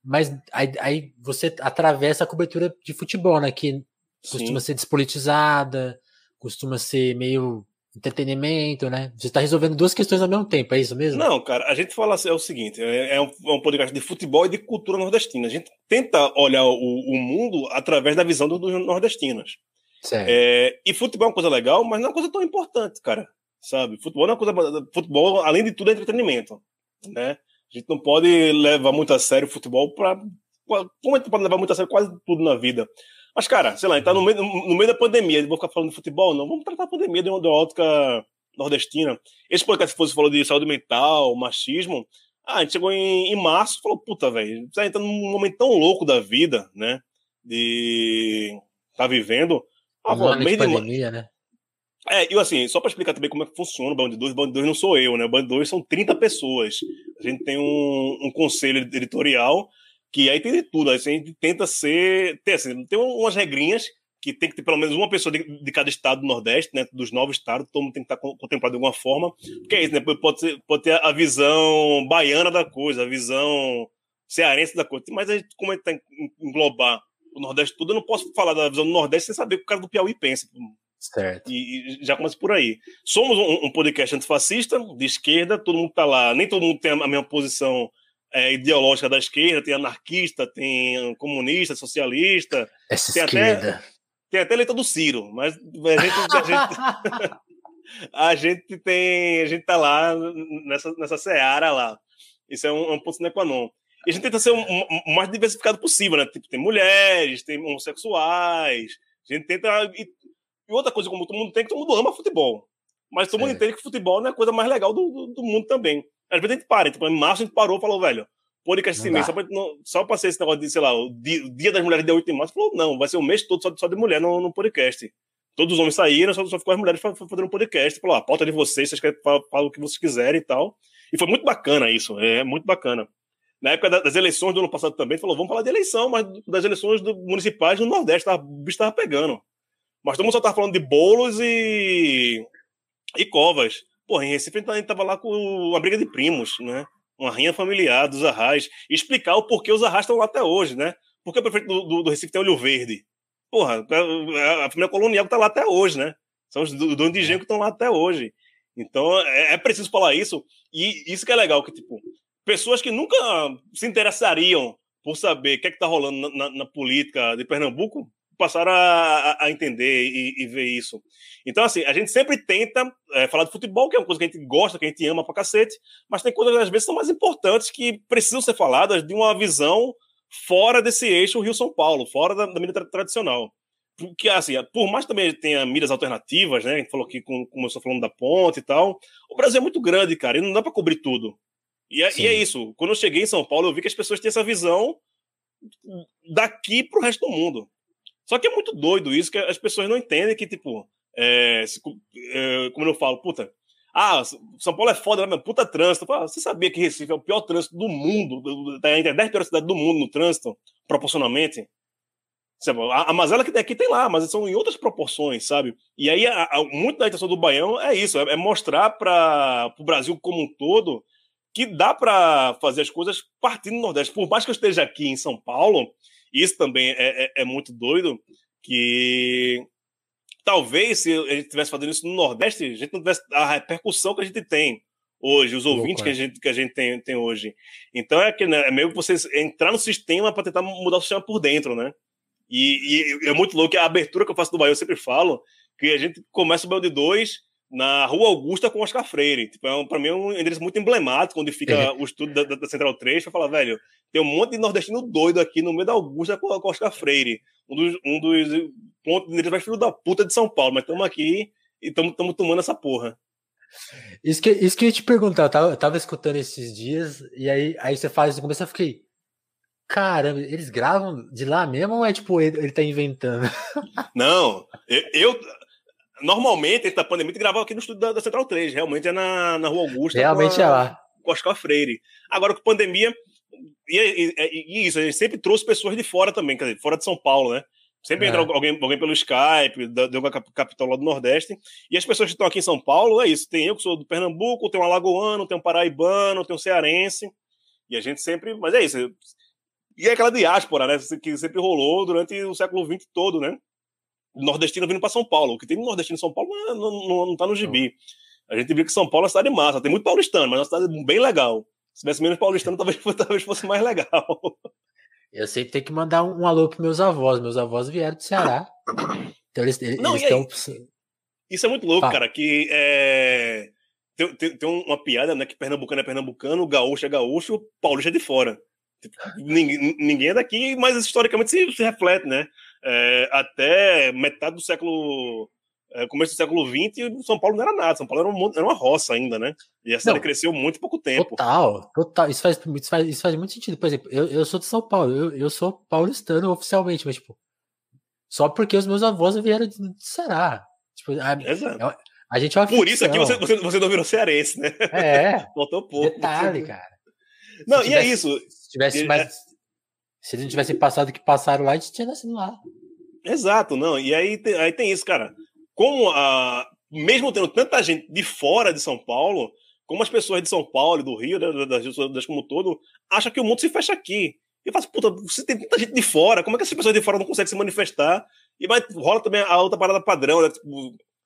mas aí, aí você atravessa a cobertura de futebol, né? Que Sim. costuma ser despolitizada, costuma ser meio entretenimento, né? Você está resolvendo duas questões ao mesmo tempo, é isso mesmo? Não, cara, a gente fala assim, é o seguinte: é, é, um, é um, podcast de futebol e de cultura nordestina. A gente tenta olhar o, o mundo através da visão dos nordestinos. É, e futebol é uma coisa legal, mas não é uma coisa tão importante, cara. Sabe? Futebol é uma coisa. Futebol, além de tudo, é entretenimento. Né? A gente não pode levar muito a sério o futebol para. Como a gente pode levar muito a sério quase tudo na vida? Mas, cara, sei lá, a gente tá no meio, no meio da pandemia, vou ficar falando de futebol, não. Vamos tratar a pandemia de uma, de uma ótica nordestina. Esse podcast, se fosse falou de saúde mental, machismo, ah, a gente chegou em, em março e falou, puta, velho, a gente tá num momento tão louco da vida, né? De tá vivendo. Ah, um de pandemia, de... né? É, e assim, só para explicar também como é que funciona o Band 2, o Band 2 não sou eu, né? O Band 2 são 30 pessoas. A gente tem um, um conselho editorial que aí tem de tudo. Aí a gente tenta ser. Tem, assim, tem umas regrinhas que tem que ter pelo menos uma pessoa de, de cada estado do Nordeste, né, dos novos estados, todo mundo tem que estar contemplado de alguma forma. Porque é isso, né? Pode, ser, pode ter a visão baiana da coisa, a visão cearense da coisa. Mas a gente, como a gente que englobar o Nordeste tudo, eu não posso falar da visão do Nordeste sem saber o que o cara do Piauí pensa. Certo. E, e já começa por aí. Somos um, um, podcast antifascista, de esquerda, todo mundo está lá, nem todo mundo tem a mesma posição é, ideológica da esquerda, tem anarquista, tem comunista, socialista. Essa tem esquerda. Até, tem até letra do Ciro, mas a gente, a gente, a gente tem. A gente tá lá nessa, nessa seara lá. Isso é um, um ponto sine qua non. E a gente tenta ser o um, mais diversificado possível, né? Tipo, tem mulheres, tem homossexuais. A gente tenta. E, e, outra coisa, como todo mundo tem, que todo mundo ama futebol. Mas todo mundo entende que futebol não é a coisa mais legal do, do, do mundo também. Às vezes a gente para, tipo, em março a gente parou e falou, velho, podcast esse mês, só pra, não, só pra ser esse negócio de, sei lá, o dia, o dia das mulheres dia 8 de março, falou, não, vai ser o mês todo só, só de mulher no, no podcast. Todos os homens saíram, só, só ficou as mulheres fazendo um podcast. Falou, a pauta de vocês, vocês querem falar, o que vocês quiserem e tal. E foi muito bacana isso, é muito bacana. Na época das eleições do ano passado também, falou, vamos falar de eleição, mas das eleições do, municipais no Nordeste, tava, o bicho tava pegando. Mas todo mundo só tava falando de bolos e, e covas. Porra, em Recife a gente tava lá com uma briga de primos, né? uma rinha familiar dos Arrais, e explicar o porquê os Arrais estão lá até hoje, né? Porque o prefeito do, do, do Recife tem olho verde. Porra, a família colonial que está lá até hoje, né? São os donos de engenho que estão lá até hoje. Então é, é, preciso falar isso, e isso que é legal, que tipo, pessoas que nunca se interessariam por saber o que é está rolando na, na, na política de Pernambuco passaram a, a entender e, e, ver isso. Então, assim, a gente sempre tenta é, falar de futebol, que é uma coisa que a gente gosta, que a gente ama pra cacete, mas tem coisas que às vezes são mais importantes que precisam ser faladas de uma visão fora desse eixo Rio-São Paulo, fora da, da mídia tra tradicional. Porque, assim, por mais que também tenha mídias alternativas, né? A gente falou aqui, como começou falando da ponte e tal, o Brasil é muito grande, cara, e não dá para cobrir tudo. E é, e é, isso. Quando eu cheguei em São Paulo, eu vi que as pessoas têm essa visão daqui pro resto do mundo. Só que é muito doido isso, que as pessoas não entendem que, tipo, é, é, como eu falo, puta, ah, São Paulo é foda, né? Puta trânsito. Você sabia que Recife é o pior trânsito do mundo, tá entre as 10 piores cidades do mundo no trânsito, proporcionalmente? A, a que tem aqui tem lá, mas são em outras proporções, sabe? E aí, a, a, muito da intenção do Baião é isso: é, é mostrar para o Brasil como um todo que dá para fazer as coisas partindo do Nordeste. Por mais que eu esteja aqui em São Paulo, isso também é, é, é muito doido, que talvez se a gente estivesse fazendo isso no Nordeste, a gente não tivesse a repercussão que a gente tem hoje, os ouvintes que a gente, que a gente tem, tem hoje. Então é, que, né, é meio que você entrar no sistema para tentar mudar o sistema por dentro, né? E, e, é muito louco que a abertura que eu faço do Bahia, eu sempre falo que a gente começa o Belo de 2 na Rua Augusta com Oscar Freire. Tipo, é um, para mim é um endereço muito emblemático, onde fica é. o estudo da, da, Central 3, para falar, velho, tem um monte de nordestino doido aqui no meio da Augusta com, com Oscar Freire. Um dos, um dos pontos de mais filho da puta de São Paulo, mas estamos aqui e estamos tomando essa porra. Isso que, isso que eu ia te perguntar, eu tava, eu tava escutando esses dias, e aí, aí você faz no começo, eu fiquei, caramba, eles gravam de lá mesmo ou é tipo, ele, ele tá inventando? Não, eu, eu Normalmente, da pandemia, a gravava aqui no estúdio da, da, Central 3. Realmente é na, na Rua Augusta. Realmente a, é lá. Freire. Agora, com pandemia. E, e, e, isso, a gente sempre trouxe pessoas de fora também, quer dizer, fora de São Paulo, né? Sempre é. entra alguém, alguém pelo Skype, deu uma capital lá do Nordeste. E as pessoas que estão aqui em São Paulo, é isso. Tem eu que sou do Pernambuco, tem um alagoano, tem um paraibano, tem um cearense. E a gente sempre. Mas é isso. E é aquela diáspora, né? Que sempre rolou durante o século XX todo, né? Nordestino vindo para São Paulo. O que tem nordestino em São Paulo não, não, não tá no gibi. A gente viu que São Paulo é uma cidade massa, tem muito paulistano, mas é uma cidade bem legal. Se tivesse menos paulistano, talvez, talvez fosse mais legal. Eu sempre tenho que mandar um, um alô para meus avós. Meus avós vieram do Ceará. Então eles, eles, não, eles estão. Isso é muito louco, cara, que é... tem, tem, tem, uma piada, né? Que pernambucano é pernambucano, gaúcho é gaúcho, paulista é de fora. Tipo, ninguém, ninguém é daqui, mas historicamente se, se reflete, né? É, até metade do século é, começo do século XX, São Paulo não era nada, São Paulo era, um, era uma roça ainda, né? E a cidade não, cresceu muito pouco tempo. Total, total. Isso faz, isso faz, isso faz muito sentido. Por exemplo, eu, eu sou de São Paulo, eu, eu sou paulistano oficialmente, mas, tipo, só porque os meus avós vieram de, de Ceará. Tipo, a, Exato. A, a gente é uma Por isso aqui você, você, você não virou cearense, né? É. Faltou pouco. Detalhe, cara. Não, e é é isso. Se tivesse mais. Se eles não tivessem passado o que passaram lá, a gente tinha nascido lá. Exato, não. E aí, aí tem isso, cara como a, mesmo tendo tanta gente de fora de São Paulo, como as pessoas de São Paulo, do Rio, das, das como um todo, acham que o mundo se fecha aqui. E eu faço, puta, você tem tanta gente de fora, como é que essas pessoas de fora não conseguem se manifestar? E vai, rola também a outra parada padrão, né? Tipo,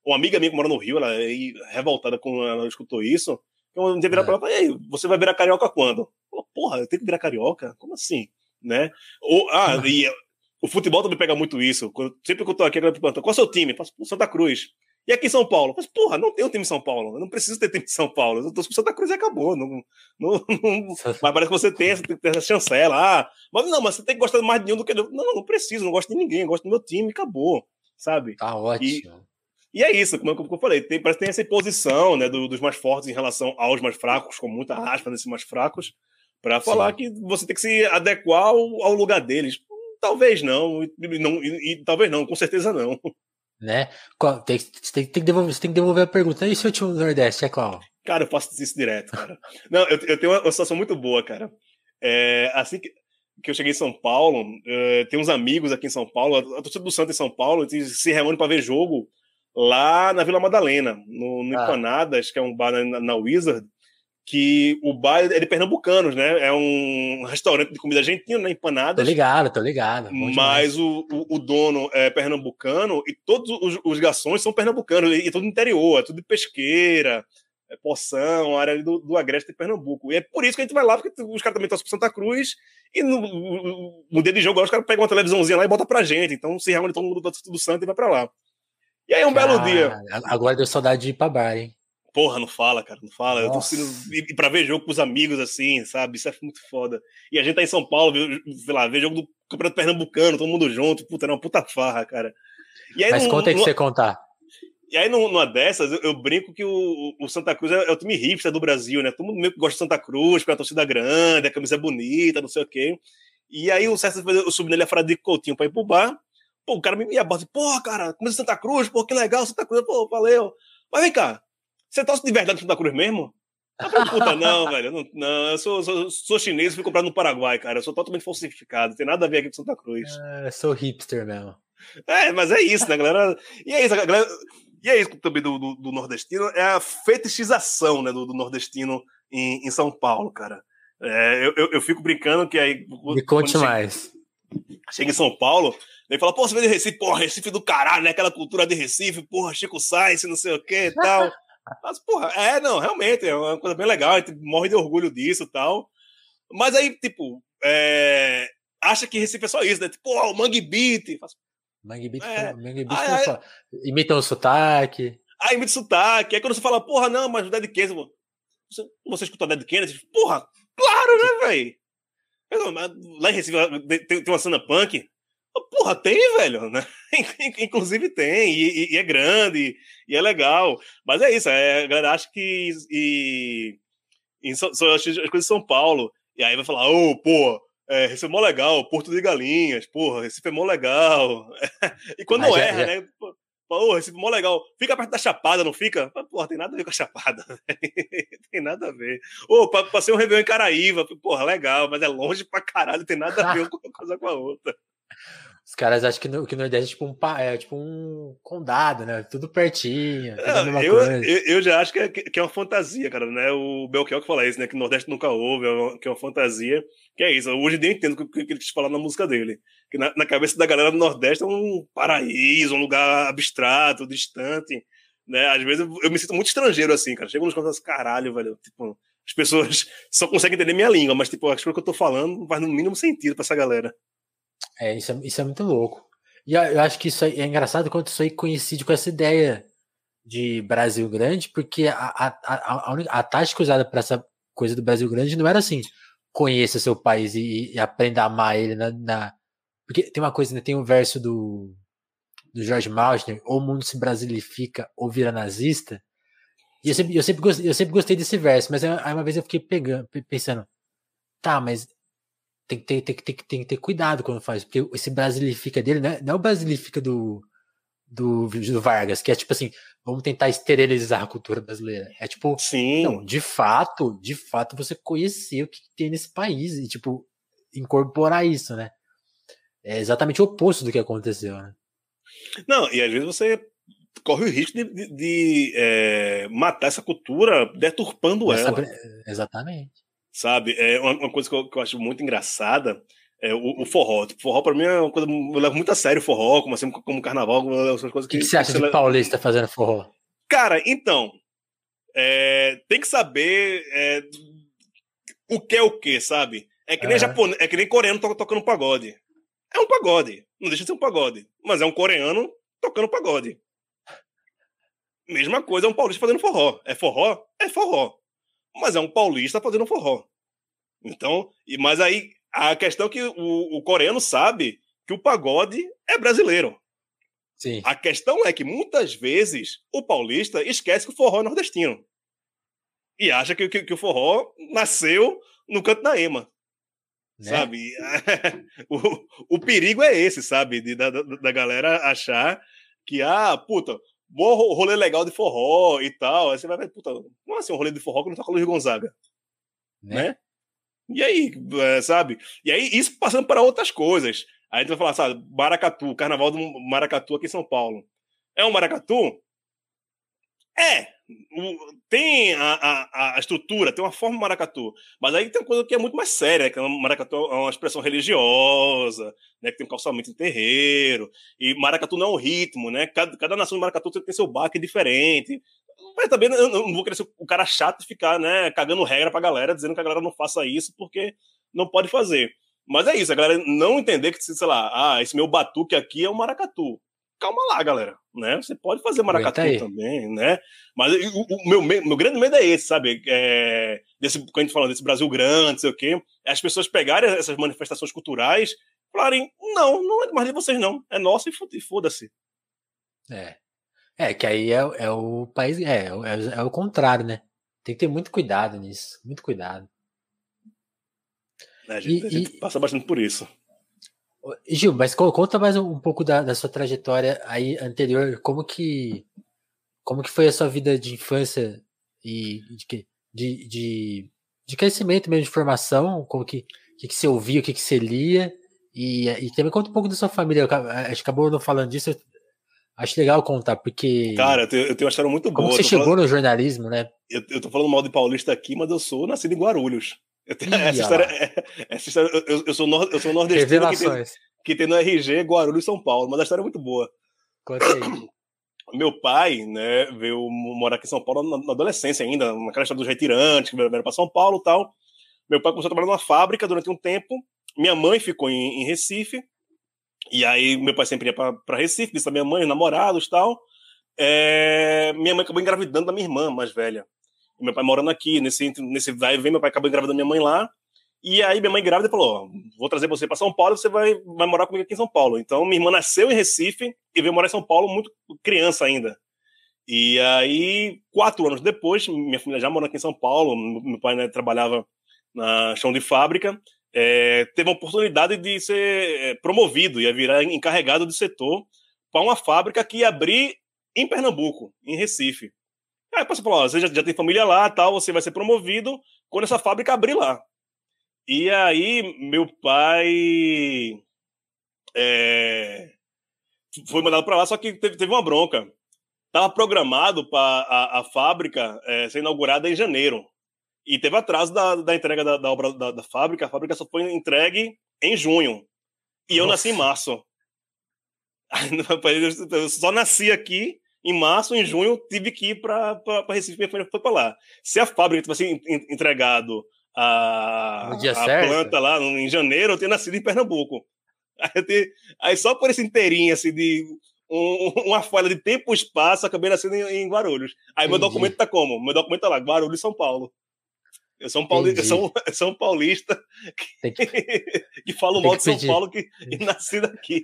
uma amiga minha que mora no Rio, ela é revoltada quando ela escutou isso. Então, um dia virar é. pra ela e aí, você vai virar carioca quando? Falei, Porra, eu tenho que virar carioca? Como assim? Né? Ou, ah, e o futebol também pega muito isso. sempre que eu tô aqui, a galera pergunta, qual é o seu time? Eu Santa Cruz. E aqui em São Paulo? Mas, porra, não tem um time em São Paulo. Eu não preciso ter time em São Paulo. Eu tô com Santa Cruz e acabou. Não, não, não, mas parece que você tem, ter essa chancela. Ah, mas não, mas você tem que gostar mais de um do que outro. Não, não preciso, não gosto de ninguém. Eu gosto do meu time acabou. Sabe? Tá ótimo. E, e é isso, como eu, falei, tem, parece que tem essa imposição né, do, dos mais fortes em relação aos mais fracos, com muita aspa nesses mais fracos, para falar que você tem que se adequar ao, ao lugar deles. Talvez não, e, não, e, e talvez não, com certeza não. Né? Tem, tem, tem, que devolver, você tem que devolver a pergunta. E seu time do Nordeste é qual? Cara, eu faço isso direto, cara. não, eu, eu, tenho uma, situação muito boa, cara. É, assim que, que eu cheguei em São Paulo, é, tem uns amigos aqui em São Paulo, a torcida do Santos em São Paulo, se reúne para ver jogo lá na Vila Madalena, no, no ah. Empanadas, que é um bar na, na Wizard que o bar é de pernambucanos, né? É um restaurante de comida argentina, né? Empanadas. Tô ligado, tô ligado. Mas o, o, o, dono é pernambucano e todos os, os garçons são pernambucanos, e, e tudo interior, é tudo de pesqueira, é poção, área do, do Agreste de Pernambuco. E é por isso que a gente vai lá, porque os caras também estão para Santa Cruz, e no, no dia de jogo os caras pegam uma televisãozinha lá e botam pra gente. Então se reúne todo mundo do Santo e vai pra lá. E aí um belo dia. Agora deu saudade de ir pra bar, hein? Porra, não fala, cara, não fala. Nossa. Eu tô ir pra ver jogo com os amigos, assim, sabe? Isso é muito foda. E a gente tá em São Paulo, sei lá, ver jogo do Campeonato Pernambucano, todo mundo junto, puta, era uma puta farra, cara. E aí, Mas conta aí que você contar. E aí, numa dessas, eu, eu brinco que o, o, Santa Cruz é, é, o time hipster do Brasil, né? Todo mundo meio que gosta de Santa Cruz, porque a torcida é grande, a camisa é bonita, não sei o quê. E aí, o César, eu subi nele a Fradique Coutinho pra ir pro bar. Pô, o cara me aborda, porra, cara, camisa de Santa Cruz, pô, que legal, Santa Cruz, pô, valeu. Mas vem cá, você torce de verdade Santa Cruz mesmo? Ah, puta, não, velho. Não, não eu sou, sou, sou chinês e fui comprado no Paraguai, cara. Eu sou totalmente falsificado. Não tem nada a ver aqui com Santa Cruz. É, sou hipster mesmo. É, mas é isso, né, galera? E é isso, galera. E é isso também do, do, do nordestino, é a fetichização né, do, do nordestino em, em, São Paulo, cara. É, eu, eu, eu, fico brincando que aí. Me conte mais. Chega, chega em São Paulo, ele fala, pô, você vem de Recife, porra, Recife do caralho, né? Aquela cultura de Recife, porra, Chico Sainz, não sei o que e tal. Mas, porra, é, não, realmente, é uma coisa bem legal, a gente morre de orgulho disso e tal. Mas aí, tipo, é, acha que Recife é só isso, né? Tipo, oh, o Mangue Beat. Mangue Beat, é, Mangue Beat aí, aí, imita o sotaque. Ah, imita o sotaque. Aí quando você fala, porra, não, mas o Dead Kennedy, você, você escutou Dead Kennedy? Porra, claro, né, velho? Lá em Recife tem, tem uma cena punk. Porra, tem, velho, né? Inclusive tem, e, e, é grande, e é legal. Mas é isso, é, a galera acha que e, e, são, as coisas de São Paulo. E aí vai falar, ô, oh, pô, é, Recife é mó legal, Porto de Galinhas, porra, Recife é mó legal. e quando não erra, já... né? Pô, Recife é mó legal. Fica perto da Chapada, não fica? Porra, tem nada a ver com a Chapada. tem nada a ver. Ô, passei um Réveillon em Caraíva, porra, legal, mas é longe pra caralho, tem nada a ver uma coisa com a outra. Os caras acham que, no, que o Nordeste é tipo, um, é tipo um condado, né? Tudo pertinho. Tudo eu, eu, eu, já acho que é, que é uma fantasia, cara, né? O Belchior que fala isso, né? Que o Nordeste nunca houve, é que é uma fantasia. Que é isso. Hoje nem entendo o que ele quis falar na música dele. Que na, na, cabeça da galera do Nordeste é um paraíso, um lugar abstrato, distante. Né? Às vezes eu, eu me sinto muito estrangeiro assim, cara. Chego nos cantos assim, caralho, velho. Tipo, as pessoas só conseguem entender minha língua, mas tipo, que o que eu tô falando não faz no mínimo sentido para essa galera. É isso, é, isso é muito louco. E eu acho que isso é engraçado quando isso aí coincide com essa ideia de Brasil grande, porque a, a, a, a, a tática usada para essa coisa do Brasil grande não era assim, conheça seu país e, e aprenda a amar ele na, na, Porque tem uma coisa, né? Tem um verso do, do George Mausner, ou o mundo se brasilifica ou vira nazista. E eu sempre, eu sempre, gostei, eu sempre gostei desse verso, mas aí uma vez eu fiquei pegando, pensando, tá, mas tem que ter, tem, tem, tem que ter cuidado quando faz, porque esse Brasilifica dele não é, não é o Brasilifica do, do, do, Vargas, que é tipo assim, vamos tentar esterilizar a cultura brasileira. É tipo, Sim. não, de fato, de fato você conhecer o que tem nesse país e tipo, incorporar isso, né? É exatamente o oposto do que aconteceu, né? Não, e às vezes você corre o risco de, de, de é, matar essa cultura deturpando essa, ela. Exatamente sabe? É uma, uma coisa que eu, que eu, acho muito engraçada é o, o forró. Tipo, forró para mim é uma coisa eu levo muito a sério forró, como assim como carnaval, essas coisas que. O que, você acha de paulista fazendo forró? Cara, então é, tem que saber é, o que é o que, sabe? É que nem uhum. japonês, é que nem coreano to, tocando pagode. É um pagode, não deixa de ser um pagode, mas é um coreano tocando pagode. Mesma coisa é um paulista fazendo forró. É forró? É forró mas é um paulista fazendo forró. Então, e, mas aí a questão é que o, o coreano sabe que o pagode é brasileiro. Sim. A questão é que muitas vezes o paulista esquece que o forró é nordestino. E acha que, que, que o forró nasceu no canto da Ema. Né? Sabe? o, o perigo é esse, sabe? De, da, da galera achar que, ah, puta, bom rolê legal de forró e tal. Aí você vai ver, puta, como assim um rolê de forró que não toca Luiz Gonzaga? Né? né? E aí, é, sabe? E aí, isso passando para outras coisas. Aí a gente vai falar, sabe, Maracatu, Carnaval do Maracatu aqui em São Paulo. É um Maracatu? É, tem a, a, a, estrutura, tem uma forma maracatu, mas aí tem uma coisa que é muito mais séria, que é maracatu é uma expressão religiosa, né, que tem um calçamento em terreiro, e maracatu não é um ritmo, né, cada, cada nação de maracatu tem seu baque diferente, mas também eu não vou querer ser o cara chato e ficar, né, cagando regra pra galera, dizendo que a galera não faça isso porque não pode fazer. Mas é isso, a galera não entender que, sei lá, ah, esse meu batuque aqui é um maracatu calma lá, galera, né? Você pode fazer maracatu também, né? Mas o, o, meu, meu grande medo é esse, sabe? É, desse, quando a gente fala desse Brasil grande, não sei o quê, é as pessoas pegarem essas manifestações culturais falarem, não, não é mais de vocês não, é nosso e foda-se. É. É, que aí é, é o país, é, é, é o contrário, né? Tem que ter muito cuidado nisso, muito cuidado. É, a gente, e, a gente e... passa bastante por isso. Gil, mas conta mais um pouco da, da, sua trajetória aí anterior, como que como que foi a sua vida de infância e de, de, de, de crescimento mesmo, de formação, como que, que, que você ouvia, o que, que você lia, e, e também conta um pouco da sua família, acho que acabou não falando disso, acho legal contar, porque... Cara, eu tenho, eu tenho uma história muito boa. Como você chegou falando... no jornalismo, né? Eu, eu tô falando mal de paulista aqui, mas eu sou nascido em Guarulhos. Tenho, essa, história, é, essa história, eu, eu, sou, nor, eu sou nordestino que tem, que tem, no RG Guarulhos e São Paulo, mas a história é muito boa. Conta aí. Meu pai, né, veio morar aqui em São Paulo na, na adolescência ainda, naquela história dos retirantes, que vieram para São Paulo e tal. Meu pai começou a trabalhar numa fábrica durante um tempo. Minha mãe ficou em, em Recife. E aí meu pai sempre ia para Recife, disse a minha mãe, os namorados e tal. É, minha mãe acabou engravidando da minha irmã mais velha meu pai morando aqui, nesse, nesse vai e vem, meu pai acabou engravidando minha mãe lá. E aí minha mãe grávida falou: vou trazer você para São Paulo, você vai, vai morar comigo aqui em São Paulo. Então minha irmã nasceu em Recife e veio morar em São Paulo muito criança ainda. E aí, quatro anos depois, minha família já mora aqui em São Paulo, meu pai né, trabalhava na chão de fábrica, é, teve a oportunidade de ser é, promovido, ia virar encarregado do setor para uma fábrica que ia abrir em Pernambuco, em Recife. Aí você falou, você já, já tem família lá, tal, você vai ser promovido quando essa fábrica abrir lá. E aí meu pai é, foi mandado para lá, só que teve, teve uma bronca. Estava programado para a, a, fábrica é, ser inaugurada em janeiro. E teve atraso da, da entrega da, da obra da, da, fábrica. A fábrica só foi entregue em junho. E Nossa. eu nasci em março. Eu só nasci aqui em março, em junho, tive que ir para Recife, foi, foi para lá. Se a fábrica tivesse entregado a, a planta lá em janeiro, eu teria nascido em Pernambuco. Aí, tenho, aí só por esse inteirinho, assim, de um, uma falha de tempo e espaço, acabei nascendo em, em Guarulhos. Aí Entendi. meu documento tá como? Meu documento tá lá, Guarulhos, São Paulo. Eu sou um paulista, sou, sou um paulista que, que, que falo mal de São Paulo que, e nasci daqui.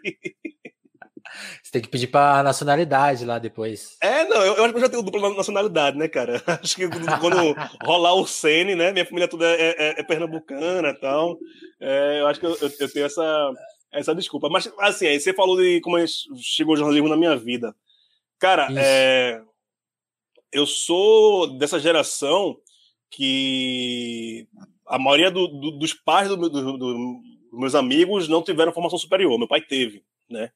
Você tem que pedir pra nacionalidade lá depois. É, não, eu, acho que eu já tenho dupla nacionalidade, né, cara? Acho que quando rolar o Sene, né? Minha família toda é, é, é pernambucana e tal. É, eu acho que eu, eu, tenho essa, essa desculpa. Mas, assim, aí você falou de como chegou o jornalismo na minha vida. Cara, é, eu sou dessa geração que a maioria do, do, dos pais do, dos meus amigos não tiveram formação superior. Meu pai teve, né?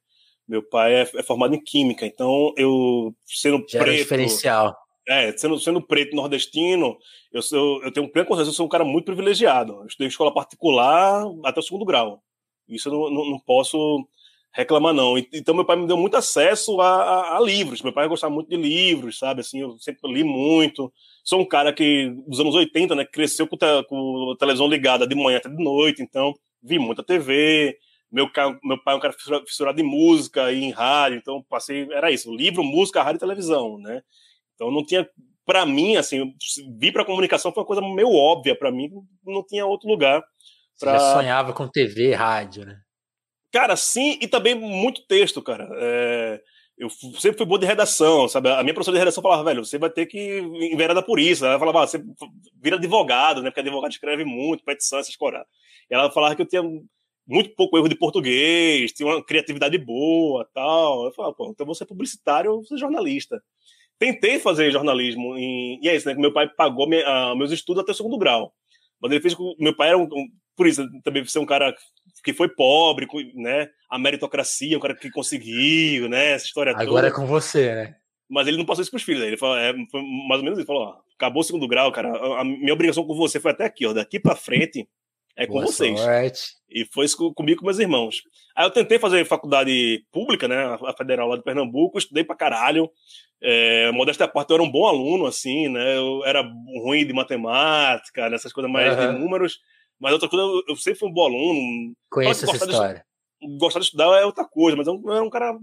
Meu pai é, é formado em química, então eu sendo Já preto, diferencial. É, sendo, sendo preto nordestino, eu, eu, eu tenho um pleno consciência, eu sou um cara muito privilegiado. Eu estudei em escola particular até o segundo grau. Isso eu não, não, não posso reclamar, não. Então, meu pai me deu muito acesso a, a, a, livros. Meu pai gostava muito de livros, sabe? Assim, eu sempre li muito. Sou um cara que, dos anos 80, né, cresceu com, te, com a televisão ligada de manhã até de noite, então vi muita TV. Meu, meu pai é um cara fissurado em música e em rádio, então passei. Era isso: livro, música, rádio e televisão, né? Então não tinha. Para mim, assim, vir para comunicação foi uma coisa meio óbvia para mim, não tinha outro lugar. Pra... Você já sonhava com TV, rádio, né? Cara, sim, e também muito texto, cara. É, eu sempre fui bom de redação, sabe? A minha professora de redação falava, velho, você vai ter que enveredar por isso. Ela falava, ah, você vira advogado, né? Porque advogado escreve muito, petição, essas coisas. Ela falava que eu tinha muito pouco erro de português, tinha uma criatividade boa tal. Eu falava, pô, então você é publicitário ou você é jornalista. Tentei fazer jornalismo, em, e é isso, né? Meu pai pagou minha, uh, meus estudos até o segundo grau. Mas ele fez com. Meu pai era um, um por isso, também ser um cara que foi pobre, né? A meritocracia, um cara que conseguiu, né? Essa história Agora toda. Agora é com você, né? Mas ele não passou isso pros filhos. Né? Ele falou, é, foi mais ou menos. Ele falou: ó, acabou o segundo grau, cara. A, a minha obrigação com você foi até aqui, ó. Daqui para frente é com Boa vocês. Sorte. E foi isso comigo com meus irmãos. Aí eu tentei fazer faculdade pública, né? A federal lá de Pernambuco, estudei pra caralho. É, modéstia à parte, eu era um bom aluno, assim, né? Eu era ruim de matemática, nessas coisas mais uhum. de números. Mas outra coisa, eu, eu sempre fui um bom aluno. Conheço essa história. De, gostar de estudar é outra coisa, mas eu era um cara,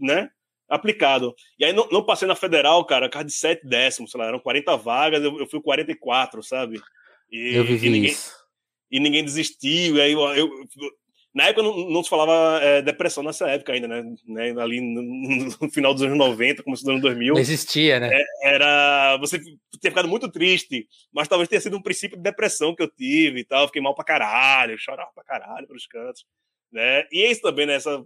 né? Aplicado. E aí não, não passei na federal, cara, cara de 7 décimos, sei lá, eram 40 vagas, eu, eu fui 44, sabe? E, eu vivi e ninguém, isso. E ninguém desistiu, e aí eu, eu na época não, não se falava é, depressão nessa época ainda, né? né? Ali no, no, final dos anos 90, começo dos anos 2000. Não existia, né? É, era. Você ter ficado muito triste, mas talvez tenha sido um princípio de depressão que eu tive e tal. Fiquei mal pra caralho, chorava pra caralho pelos cantos. Né? E é isso também, né? Essa,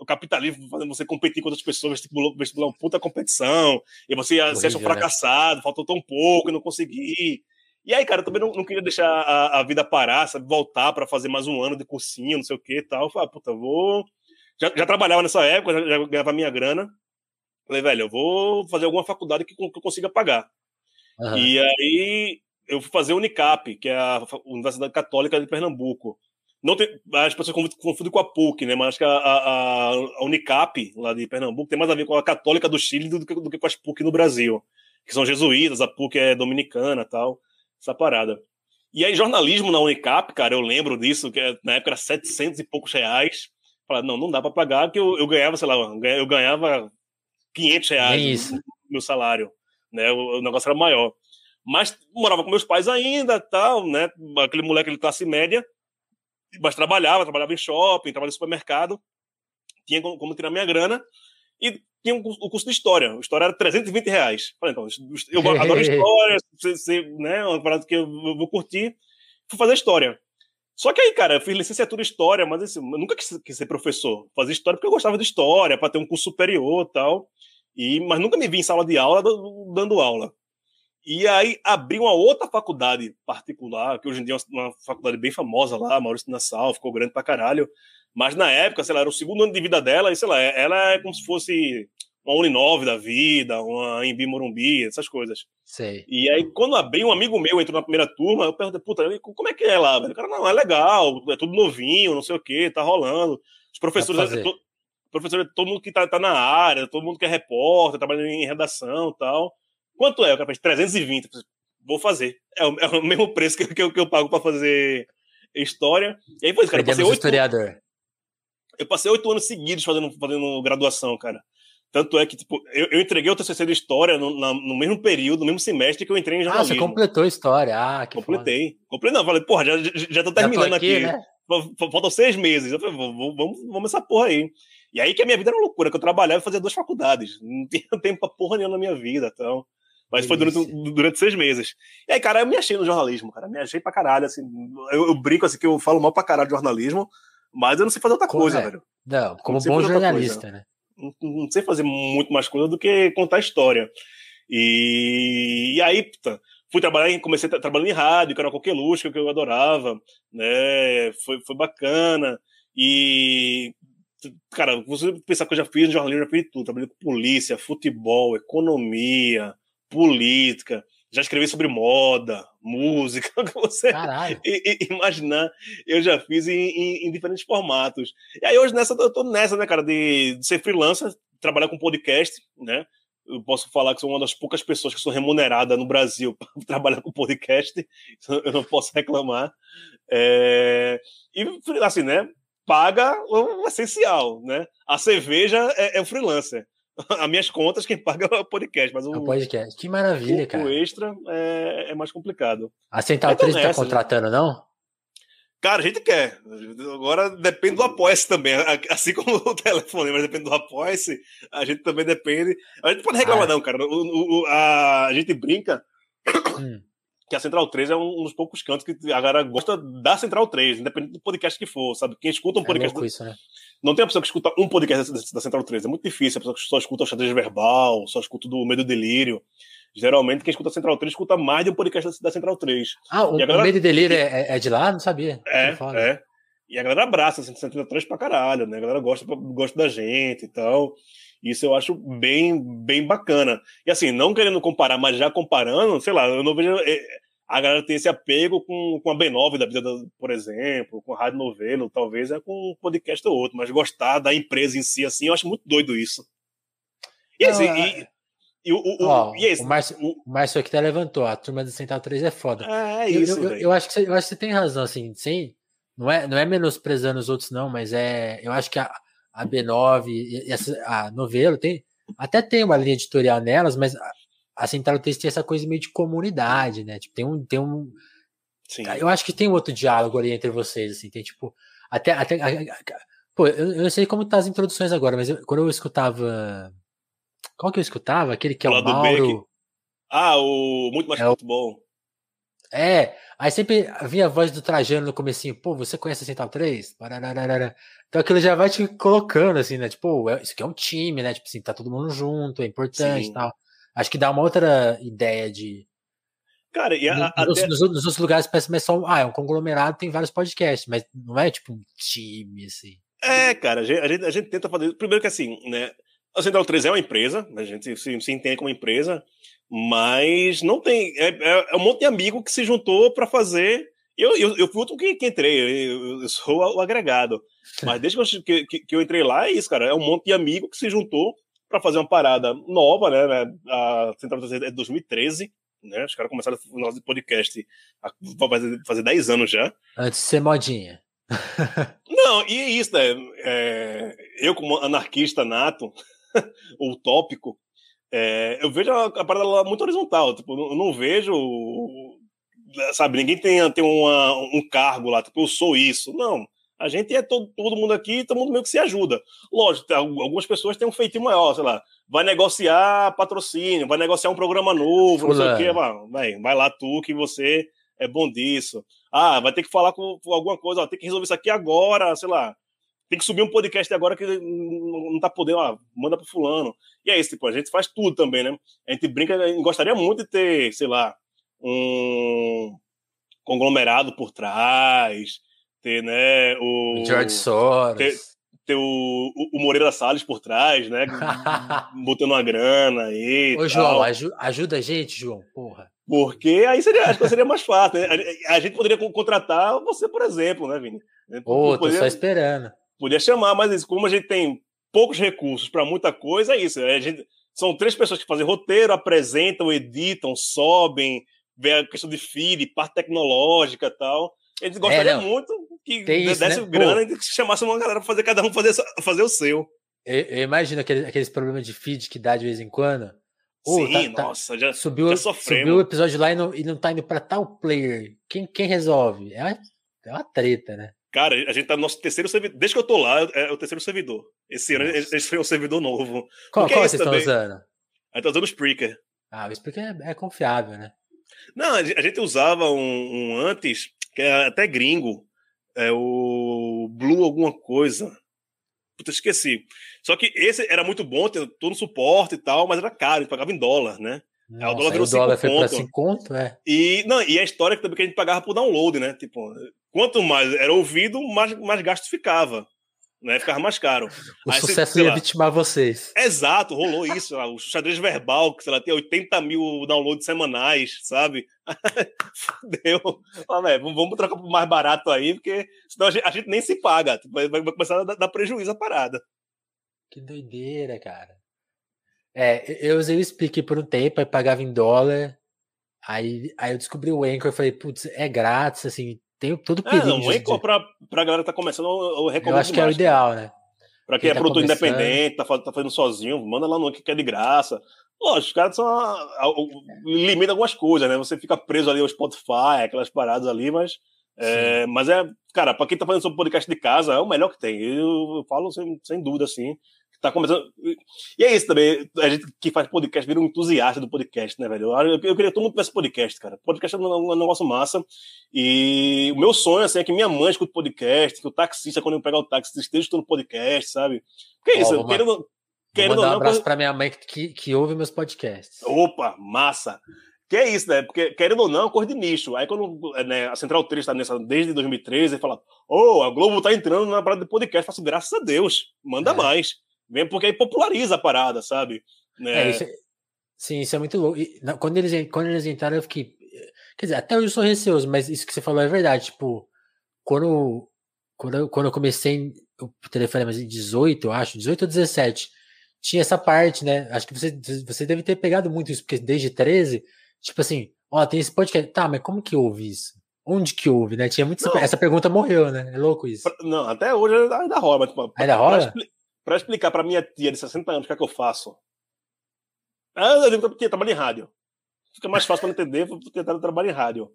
o capitalismo fazendo você competir com outras pessoas, vestibular, vestibular uma puta competição, e você se acha um fracassado, né? faltou tão pouco e não consegui. E aí, cara, eu também não, não queria deixar a, a, vida parar, sabe? Voltar para fazer mais um ano de cursinho, não sei o que e tal. Eu falei, ah, puta, vou. Já, já, trabalhava nessa época, já, já ganhava minha grana. Falei, velho, eu vou fazer alguma faculdade que, que eu consiga pagar. Uhum. E aí eu fui fazer a Unicap, que é a Universidade Católica de Pernambuco. Não tem, as pessoas confundem com a PUC, né? Mas acho que a, a, a, Unicap, lá de Pernambuco, tem mais a ver com a Católica do Chile do que, do que com as PUC no Brasil. Que são jesuítas, a PUC é dominicana tal essa parada. E aí, jornalismo na Unicap, cara, eu lembro disso, que na época era 700 e poucos reais. Falei, não, não dá para pagar, porque eu, eu, ganhava, sei lá, eu ganhava 500 reais no meu salário, né? O, o, negócio era maior. Mas morava com meus pais ainda, tal, né? Aquele moleque de classe média, mas trabalhava, trabalhava em shopping, trabalhava em supermercado, tinha como, como tirar minha grana. E tinha o um, curso de história. A história era 320 reais. Falei, então, eu adoro história, né? Uma parada que eu vou curtir. Fui fazer história. Só que aí, cara, eu fiz licenciatura em história, mas assim, eu nunca quis, quis ser professor. Fazer história porque eu gostava de história, para ter um curso superior e tal. E, mas nunca me vi em sala de aula dando aula. E aí abri uma outra faculdade particular, que hoje em dia é uma faculdade bem famosa lá, Maurício Nassau, ficou grande pra caralho. Mas na época, sei lá, era o segundo ano de vida dela, e sei lá, ela é como se fosse uma Uninove da vida, uma Embi Morumbi, essas coisas. Sei. E aí, quando abri, um amigo meu entrou na primeira turma, eu perguntei, puta, como é que é lá, velho? O cara, não, é legal, é tudo novinho, não sei o que, tá rolando. Os professores, é, to, professores, todo mundo que tá, tá, na área, todo mundo que é repórter, trabalhando em redação e tal. Quanto é? O cara fez 320. Vou fazer. É o, é o mesmo preço que, que, eu, que eu pago para fazer história. E aí, pois, cara, eu passei oito. historiador. Eu passei oito anos seguidos fazendo, fazendo graduação, cara. Tanto é que, tipo, eu, eu entreguei o TCC de História no, na, no mesmo período, no mesmo semestre que eu entrei em jornalismo. Ah, você completou a História. Ah, que Completei. Foda. Completei, não. Falei, porra, já, já, já tô terminando já aqui. aqui. Né? Faltam seis meses. Eu falei, vamos, vamos, vamos essa porra aí. E aí que a minha vida era uma loucura, que eu trabalhava e fazia duas faculdades. Não tinha tempo pra porra nenhuma na minha vida, então... Mas foi durante, durante seis meses. E aí, cara, eu me achei no jornalismo, cara. Me achei pra caralho, assim. Eu, eu brinco assim que eu falo mal pra caralho de jornalismo, mas eu não sei fazer outra coisa, é. velho. Não, como não bom jornalista, né? não sei fazer muito mais coisa do que contar história. E, e aí, puta, fui trabalhar, comecei trabalhando em rádio, que era qualquer luxo que eu adorava, né? Foi, foi bacana. E, cara, você pensar que eu já fiz no jornalismo, já fiz tudo. Trabalhei com polícia, futebol, economia, política já escrevi sobre moda, música, que você imaginar, eu já fiz em, em, em, diferentes formatos. E aí hoje nessa, eu tô nessa, né, cara, de, de ser freelancer, trabalhar com podcast, né? Eu posso falar que sou uma das poucas pessoas que sou remunerada no Brasil para trabalhar com podcast, eu não posso reclamar. É... E assim, né? Paga o essencial, né? A cerveja é, é o freelancer. as minhas contas, quem paga é o podcast. Mas o, é o podcast. Que maravilha, o, cara. O extra é, é mais complicado. A Central 3 tá contratando, não? Cara, a gente quer. Agora depende do apoia-se também. Assim como o telefone, mas depende do apoia-se, a gente também depende. A gente pode reclamar, ah. não, cara. O, o, a, a gente brinca. Hum que a Central 3 é um dos poucos cantos que a galera gosta da Central 3, independente do podcast que for, sabe? Quem escuta um é podcast. É isso, né? Não tem a pessoa que escuta um podcast da Central 3, é muito difícil. A pessoa que só escuta o xadrez verbal, só escuta do Medo e Delírio. Geralmente, quem escuta a Central 3 escuta mais de um podcast da Central 3. Ah, o, galera... o Medo e Delírio é, é, de lá? Não sabia. É, é. E a galera abraça a Central 3 pra caralho, né? A galera gosta, gosta da gente e tal. Isso eu acho bem, bem bacana. E assim, não querendo comparar, mas já comparando, sei lá, eu não vejo é, a galera tem esse apego com, com a B9 da vida, por exemplo, com a Rádio Novelo, talvez é com um podcast ou outro, mas gostar da empresa em si, assim, eu acho muito doido isso. E, assim, não, e, é... e, o, o, Ó, e esse, o, Márcio, o Márcio aqui até levantou, a turma do Central 3 é foda. É, é isso, eu, eu, eu, acho que você, eu acho que você tem razão, assim, sem, não é, não é menosprezando os outros, não, mas é. Eu acho que a, a B9 e essa, a novela tem. Até tem uma linha editorial nelas, mas a Central 3 tem essa coisa meio de comunidade, né? Tipo, tem um. Tem um Sim. Eu acho que tem um outro diálogo ali entre vocês, assim, tem tipo. Até. até pô, eu, eu não sei como tá as introduções agora, mas eu, quando eu escutava. Qual que eu escutava? Aquele que é o Mauro. Ah, o Muito Mais é Futebol. É, aí sempre vinha a voz do Trajano no comecinho, pô, você conhece a Central 3? Então aquilo já vai te colocando, assim, né? Tipo, isso aqui é um time, né? Tipo assim, tá todo mundo junto, é importante e tal. Acho que dá uma outra ideia de. Cara, e a, nos, até... nos, nos, outros lugares parece mais só. Ah, é um conglomerado, tem vários podcasts, mas não é tipo um time, assim. É, cara, a gente, a gente, a tenta fazer. Primeiro que assim, né? A Central 3 é uma empresa, a gente se, se entende como empresa, mas não tem. É, é, é um monte de amigo que se juntou para fazer. Eu, eu, eu fui o que, que entrei, eu, eu sou o agregado. Mas desde que, que, que eu entrei lá, é isso, cara. É um monte de amigo que se juntou para fazer uma parada nova, né? né a Central é de 2013, né? Os caras começaram o nosso podcast há fazer, fazer 10 anos já. Antes de ser modinha. Não, e é isso, né? É, eu, como anarquista nato, utópico, é, eu vejo a, a parada lá muito horizontal. Tipo, eu não vejo. Sabe, ninguém tem, tem uma, um cargo lá, tipo, eu sou isso. Não. A gente é todo, todo mundo aqui, todo mundo meio que se ajuda. Lógico, algumas pessoas têm um feitiço maior, sei lá, vai negociar patrocínio, vai negociar um programa novo, não sei o quê. Vai, vai lá tu que você é bom disso. Ah, vai ter que falar com, com alguma coisa, ó, tem que resolver isso aqui agora, sei lá. tem que subir um podcast agora que não tá podendo, ah, manda pro fulano. E é isso, tipo, a gente faz tudo também, né? A gente brinca, a gente gostaria muito de ter, sei lá, um conglomerado por trás, ter, né, o... George Soros. Ter, ter o, o, Moreira Salles por trás, né, botando uma grana aí Ô, João, ajuda a gente, João, porra. Porque aí seria, acho que seria mais fácil, né? A gente poderia contratar você, por exemplo, né, Vini? Pô, tô poderia, só esperando. Podia chamar, mas como a gente tem poucos recursos para muita coisa, é isso. A gente, são três pessoas que fazem roteiro, apresentam, editam, sobem, vê a questão de feed, parte tecnológica e tal. Eles gostariam é, muito que Tem desse isso, né? grana Pô. e chamasse uma galera para fazer cada um fazer, fazer o seu. Eu, eu imagino aqueles, aqueles problemas de feed que dá de vez em quando. Sim, tá, nossa, já subiu, já subiu o episódio lá e não, e não tá indo para tal player. Quem, quem resolve? É uma, é uma treta, né? Cara, a gente tá no nosso terceiro servidor. Desde que eu tô lá, é o terceiro servidor. Esse ano eles foi um servidor novo. Qual, qual é vocês estão usando? A gente tá usando o Spreaker. Ah, o Spreaker é, é confiável, né? Não, a gente usava um, um, antes, que é até gringo. É o Blue alguma coisa. Puta, esqueci. Só que esse era muito bom, tinha todo o suporte e tal, mas era caro, a gente pagava em dólar, né? Nossa, o dólar virou 5 conto. Foi 5 conto, é. E, não, e a história que também que a gente pagava por download, né? Tipo, quanto mais era ouvido, mais, mais gasto ficava. Né? Ficava mais caro. O Aí, sucesso sei, ia vitimar vocês. Exato, rolou isso. Lá, o xadrez verbal, que sei lá, tem 80 mil downloads semanais, sabe? Fudeu. Ah, véio, vamos trocar por mais barato aí, porque senão a gente, a gente nem se paga. Tipo, vai, vai começar a dar, dar prejuízo a parada. Que doideira, cara. É, eu usei o Speak por um tempo, aí pagava em dólar. Aí, aí eu descobri o Anchor e falei, putz, é grátis, assim, tem todo o é, perigo. É, não, o Anchor, de... pra, pra galera que tá começando, eu recomendo Eu acho que é o ideal, né? Pra quem, quem é tá produtor começando... independente, tá, tá fazendo sozinho, manda lá no que é de graça. Lógico, os caras são. limitam algumas coisas, né? Você fica preso ali ao Spotify, aquelas paradas ali, mas. É, mas é, cara, pra quem tá fazendo seu podcast de casa, é o melhor que tem. Eu, eu falo sem, sem dúvida, assim tá começando. E é isso também. A gente que faz podcast vira um entusiasta do podcast, né, velho? Eu, eu queria que todo mundo tivesse podcast, cara. Podcast é um, negócio massa. E o meu sonho assim, é que minha mãe escute podcast, que o taxista, quando eu pegar o táxi, esteja escutando podcast, sabe? Porque é isso, oh, querendo, querendo mandar um abraço coisa... pra minha mãe que, que ouve meus podcasts. Opa, massa! Que é isso, né? Porque, querendo ou não, é uma coisa de nicho. Aí, quando né, a Central 3 está nessa desde 2013, e fala: Ô, oh, a Globo tá entrando na parada de podcast. Eu faço, graças a Deus, manda é. mais. Vem porque aí populariza a parada, sabe? Né? É, isso é, sim, isso é muito louco. E, não, quando, eles, quando eles entraram, eu fiquei. Quer dizer, até hoje eu sou receoso, mas isso que você falou é verdade. Tipo, quando, quando, eu, quando eu comecei o telefone mas em 18, eu acho, 18 ou 17, tinha essa parte, né? Acho que você, você deve ter pegado muito isso, porque desde 13, tipo assim, ó, tem esse podcast. Tá, mas como que ouve isso? Onde que houve, né? Tinha muito. Essa pergunta morreu, né? É louco isso. Não, até hoje ainda rola. Mas, tipo, ainda rola? Para explicar para minha tia de 60 anos o que é que eu faço. Ah, eu digo que trabalho em rádio. Fica mais fácil para entender, porque ela trabalha em rádio.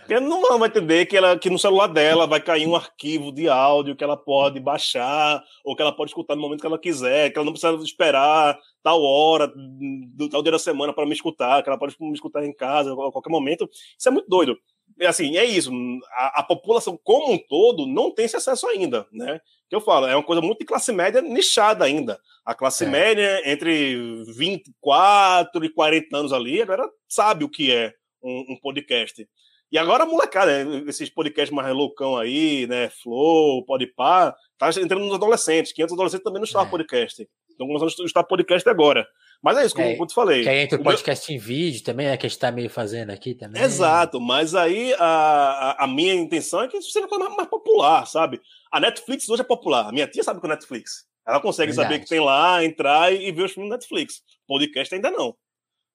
Porque não vai entender que, ela, que no celular dela vai cair um arquivo de áudio que ela pode baixar, ou que ela pode escutar no momento que ela quiser, que ela não precisa esperar tal hora, do tal dia da semana para me escutar, que ela pode me escutar em casa a qualquer momento. Isso é muito doido. É assim, é isso. A, a, população como um todo não tem esse acesso ainda, né? Que eu falo, é uma coisa muito de classe média nichada ainda. A classe é. média entre 24 e 40 anos ali, agora sabe o que é um, um podcast. E agora, molecada, esses podcasts mais loucão aí, né? Flow, Podpah, tá entrando nos adolescentes, que antes os adolescentes também não estavam é. podcast. Estão começando a estar podcast agora. Mas é isso, como, é, como eu te falei. Que aí entra o podcast meu... em vídeo também, né? Que a gente tá meio fazendo aqui também. Exato, mas aí a, a, minha intenção é que isso seja mais, mais popular, sabe? A Netflix hoje é popular. A minha tia sabe que é Netflix. Ela consegue Verdade. saber que tem lá, entrar e, e ver os filmes Netflix. Podcast ainda não.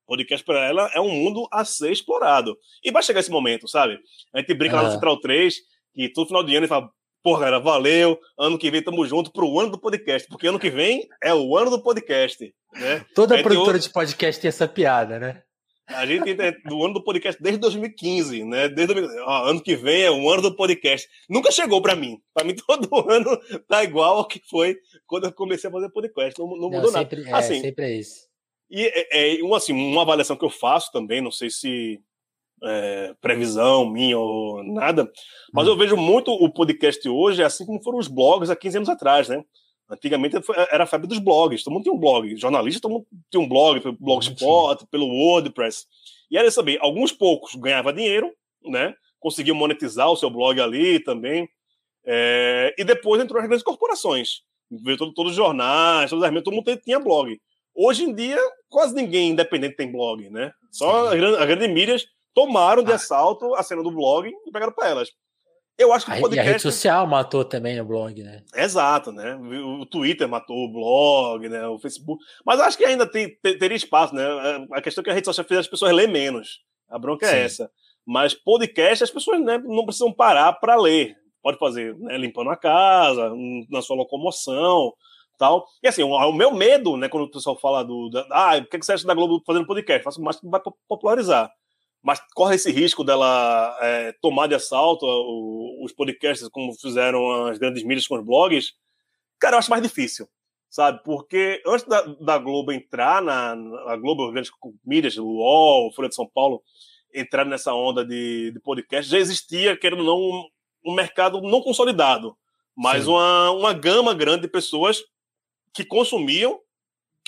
Podcast para ela é um mundo a ser explorado. E vai chegar esse momento, sabe? A gente brinca lá no Central 3, que todo final de ano ele fala, Porra, cara, valeu. Ano que vem tamo junto pro ano do podcast, porque ano que vem é o ano do podcast, né? Toda produtora de podcast tem essa piada, né? A gente tem do ano do podcast desde 2015, né? Desde ó, ano que vem é o ano do podcast. Nunca chegou para mim. Para mim todo ano tá igual ao que foi quando eu comecei a fazer podcast. Não, não, não mudou sempre, nada. É, assim, sempre é isso. E é, é uma, assim, uma avaliação que eu faço também, não sei se é, previsão minha ou nada, mas hum. eu vejo muito o podcast hoje, assim como foram os blogs há 15 anos atrás, né? Antigamente era a febre dos blogs, todo mundo tinha um blog, jornalista, todo mundo tinha um blog, pelo Blogspot, pelo WordPress. E era saber, alguns poucos ganhavam dinheiro, né? Conseguiam monetizar o seu blog ali também. É, e depois entrou as grandes corporações. Veio todo, todos os jornais, todos as todo mundo tinha blog. Hoje em dia, quase ninguém independente tem blog, né? Só as, as grandes mídias tomaram de ah. assalto a cena do blog e pegaram para elas. Eu acho que o podcast. E a rede social matou também o blog, né? Exato, né? O Twitter matou o blog, né? O Facebook. Mas acho que ainda tem, teria espaço, né? A questão é que a rede social fez as pessoas ler menos. A bronca é Sim. é essa. Mas podcast, as pessoas né, não precisam parar para ler. Pode fazer né, limpando a casa, na sua locomoção, tal. E assim, o, meu medo, né, quando o pessoal fala do. Da, ah, o que você acha da Globo fazendo podcast? Faço mais que vai popularizar mas corre esse risco dela é, tomar de assalto os podcasts, como fizeram as grandes mídias com os blogs, cara, eu acho mais difícil, sabe? Porque antes da, da Globo entrar na, na Globo, as grandes mídias, o UOL, Folha de São Paulo, entrar nessa onda de, de podcast, já existia, querendo ou não, um, um mercado não consolidado, mas uma, uma gama grande de pessoas que consumiam,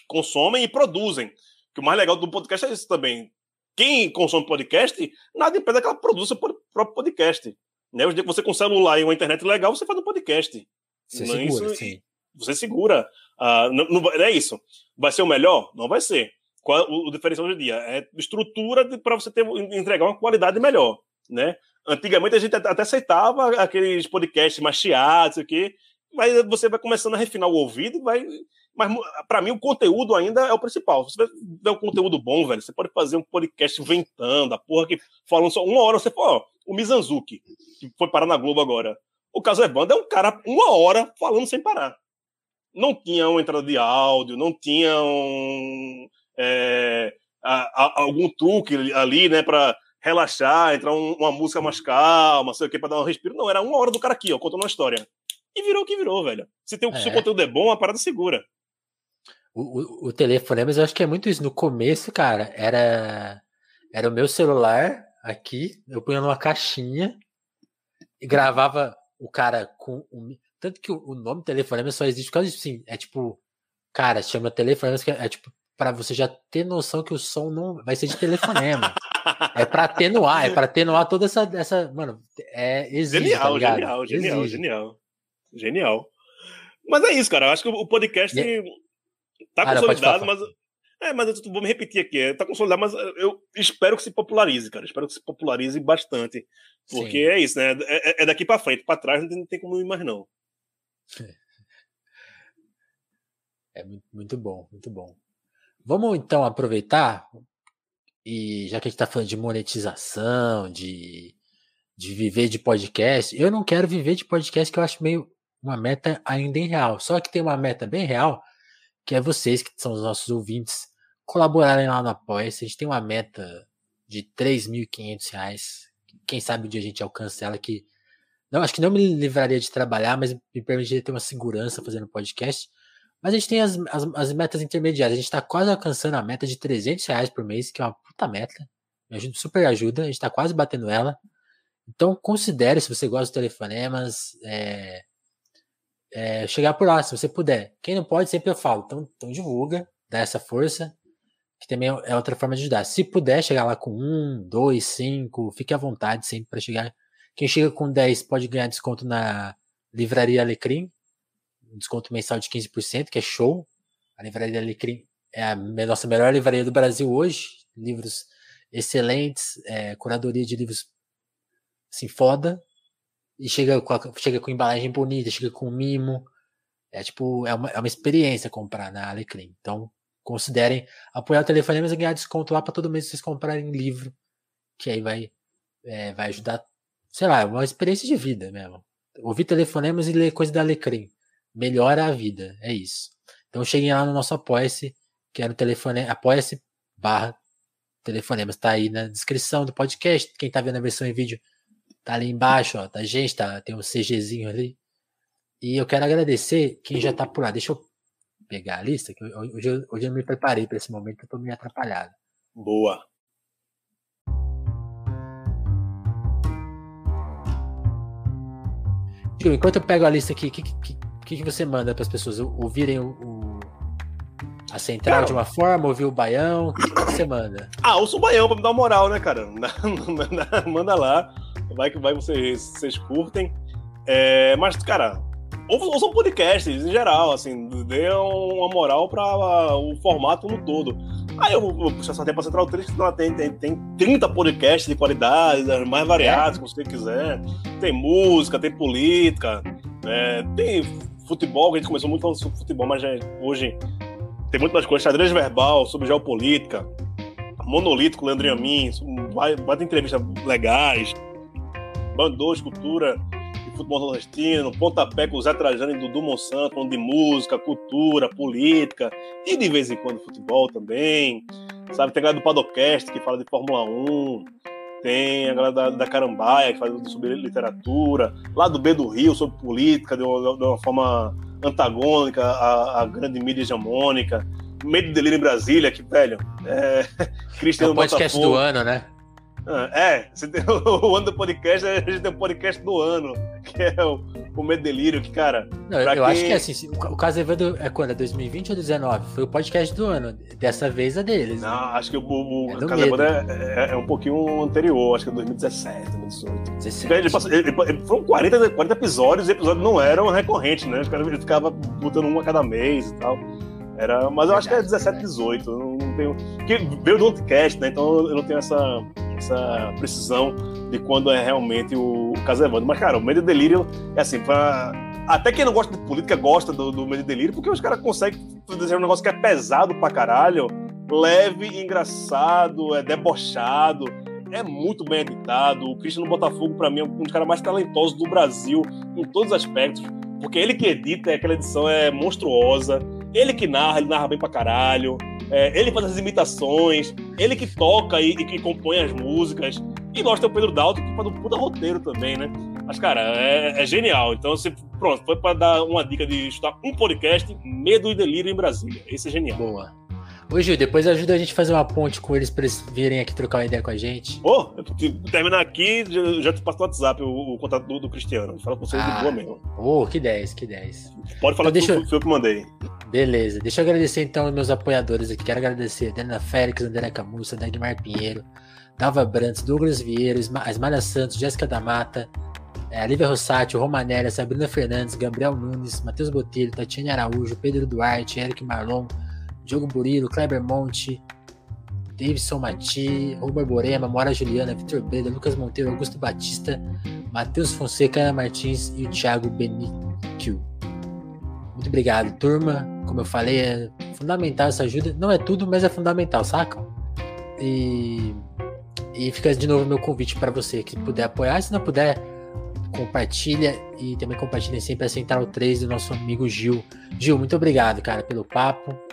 consomem e produzem. Que o mais legal do podcast é isso também quem consome podcast, nada impede que ela produza o próprio podcast. Né? Hoje, você com celular e uma internet legal, você faz um podcast. Você não é segura, isso, sim. Você segura. Uh, não, não, é isso. Vai ser o melhor? Não vai ser. Qual, o, o diferencial hoje em dia é estrutura para você ter, entregar uma qualidade melhor. Né? Antigamente a gente até aceitava aqueles podcasts machiados, aqui, mas você vai começando a refinar o ouvido e vai mas para mim o conteúdo ainda é o principal. Se você tiver um conteúdo bom, velho, você pode fazer um podcast ventando, a porra que falando só uma hora, você pô, o Mizanzuki, que foi parar na Globo agora. O caso Evandro é um cara uma hora falando sem parar. Não tinha uma entrada de áudio, não tinha um, é, a, a, algum truque ali, né, para relaxar, entrar um, uma música mais calma, sei o que, para dar um respiro. Não, era uma hora do cara aqui, ó, contando uma história. E virou o que virou, velho. Se, tem, é. se o conteúdo é bom, a parada segura. O, o, o telefone, mas eu acho que é muito isso. No começo, cara, era, era o meu celular aqui, eu punha numa caixinha e gravava o cara com o. Tanto que o, o nome telefonema só existe por causa disso, sim. É tipo, cara, chama telefonema, é, é tipo, para você já ter noção que o som não vai ser de telefonema. é para atenuar, é para atenuar toda essa, essa. Mano, é exige, genial, tá genial, genial, exige. genial. Genial. Mas é isso, cara. Eu acho que o podcast. Tá ah, consolidado, mas. É, mas eu vou me repetir aqui. É, tá consolidado, mas eu espero que se popularize, cara. Espero que se popularize bastante. Porque Sim. é isso, né? É, é, é daqui para frente. para trás não tem, não tem, como ir mais, não. É muito, bom, muito bom. Vamos então aproveitar. E já que a gente tá falando de monetização, de, de viver de podcast, eu não quero viver de podcast que eu acho meio uma meta ainda irreal. Só que tem uma meta bem real que é vocês, que são os nossos ouvintes, colaborarem lá no apoia A gente tem uma meta de R$ 3.500. Quem sabe um dia a gente alcança ela que. Não, acho que não me livraria de trabalhar, mas me permitiria ter uma segurança fazendo podcast. Mas a gente tem as, as, as metas intermediárias. A gente está quase alcançando a meta de 300 reais por mês, que é uma puta meta. Me ajuda, super ajuda. A gente está quase batendo ela. Então considere se você gosta dos telefonemas. É, é, chegar por lá, se você puder. Quem não pode, sempre eu falo. Então, então divulga, dá essa força, que também é outra forma de ajudar. Se puder chegar lá com um, dois, cinco, fique à vontade sempre para chegar. Quem chega com 10 pode ganhar desconto na Livraria Alecrim, desconto mensal de 15%, que é show. A Livraria Alecrim é a nossa melhor livraria do Brasil hoje. Livros excelentes, é, curadoria de livros assim, foda e chega com, a, chega com embalagem bonita, chega com mimo. É tipo, é uma, é uma experiência comprar na Alecrim. Então, considerem apoiar o Telefonemas e ganhar desconto lá para todo mês vocês comprarem livro, que aí vai, é, vai ajudar, sei lá, é uma experiência de vida mesmo. Ouvir telefonemas e ler coisa da Alecrim. Melhora a vida, é isso. Então cheguem lá no nosso Apoia-se, que é no telefone, apoia-se barra telefonemas, tá aí na descrição do podcast. Quem tá vendo a versão em vídeo Tá ali embaixo, ó, da gente, tá, tem um CGzinho ali. E eu quero agradecer quem já tá por lá. Deixa eu pegar a lista, que hoje, eu, hoje eu me preparei para esse momento, eu tô meio atrapalhado. Boa. Enquanto eu pego a lista aqui, o que, que, que, você manda para as pessoas ouvirem o, o a central cara, de uma forma, ouvir o baião? O que, que você manda? Ah, ouça o baião para me dar uma moral, né, cara? manda lá vai que vai vocês, vocês curtem. É, mas, cara, ouçam podcasts em geral, assim, dê uma moral para o formato no todo. Aí eu vou puxar essa para Central 3, que tem, tem, tem 30 podcasts de qualidade, mais variados, é. como você quiser. Tem música, tem política, né? tem futebol, que a gente começou muito falando sobre futebol, mas já, hoje tem muito mais coisas. Xadrez verbal, sobre geopolítica, monolítico, Leandro Amin, ter entrevistas legais. Bandô, cultura futebol nordestino, pontapé com o Zé Trajano e Dudu Monsanto, falando de música, cultura, política, e de vez em quando futebol também. Sabe, tem a galera do Padocast que fala de Fórmula 1, tem a galera da, da Carambaia que fala sobre literatura, lá do B do Rio sobre política, de uma, de uma forma antagônica à, à, grande mídia hegemônica. Medo e Delírio em Brasília, que, velho, é... Cristiano é o podcast Botafogo. do ano, né? É, o ano do podcast, a gente tem o podcast do ano, que é o, o Medo Delírio, que, cara. Não, eu quem... acho que é assim, o caso Evandro é quando? É 2020 ou 2019? Foi o podcast do ano. Dessa vez é deles. Não, né? acho que o, o, é o caso Evandro é, é, é, um pouquinho anterior, acho que é 2017, 2018. 17. Ele, passou, ele, ele, foram 40, 40 episódios e os episódios não eram recorrentes, né? Os caras ficavam botando um a cada mês e tal. Era, mas eu acho que é 17, 18. Não, não tenho. Porque veio do podcast, né? Então eu não tenho essa, essa precisão de quando é realmente o, caso Evandro. Mas, cara, o Medo e Delírio é assim, pra. Até quem não gosta de política gosta do, do Medo e Delírio, porque os caras conseguem fazer um negócio que é pesado pra caralho, leve, engraçado, é debochado, é muito bem editado. O Cristiano Botafogo, para mim, é um dos caras mais talentosos do Brasil em todos os aspectos, porque ele que edita, aquela edição é monstruosa ele que narra, ele narra bem pra caralho. É, ele faz as imitações, ele que toca e, e, que compõe as músicas. E nós temos o Pedro Dalton, que faz um puta roteiro também, né? Mas, cara, é, é genial. Então, você, pronto, foi para dar uma dica de estar um podcast, Medo e Delírio em Brasília. Esse é genial. Boa. Ô Gil, depois ajuda a gente a fazer uma ponte com eles para eles virem aqui trocar uma ideia com a gente. Ô, oh, terminar aqui, já, te passo no WhatsApp o, o contato do, do Cristiano. Fala com vocês ah, de boa mesmo. Ô, oh, que 10, que 10. Pode falar então, que deixa... foi eu que mandei. Beleza, deixa eu agradecer então os meus apoiadores aqui. Quero agradecer a Dana Félix, André Camussa, Dagmar Pinheiro, Dalva Brantes, Douglas Vieira, Ismália Santos, Jéssica da Mata, é, Lívia Rossati, Romanélia, Sabrina Fernandes, Gabriel Nunes, Matheus Botelho, Tatiane Araújo, Pedro Duarte, Eric Marlon, Diogo Burilo, Kleber Monte, Davidson Mati, Rubor Borema, Mora Juliana, Vitor Breda, Lucas Monteiro, Augusto Batista, Matheus Fonseca, Ana Martins e o Thiago Benicchio. Muito obrigado, turma. Como eu falei, é fundamental essa ajuda. Não é tudo, mas é fundamental, sacam? E, e fica de novo meu convite para você que puder apoiar. Se não puder, compartilha e também compartilha sempre a Central 3 do nosso amigo Gil. Gil, muito obrigado, cara, pelo papo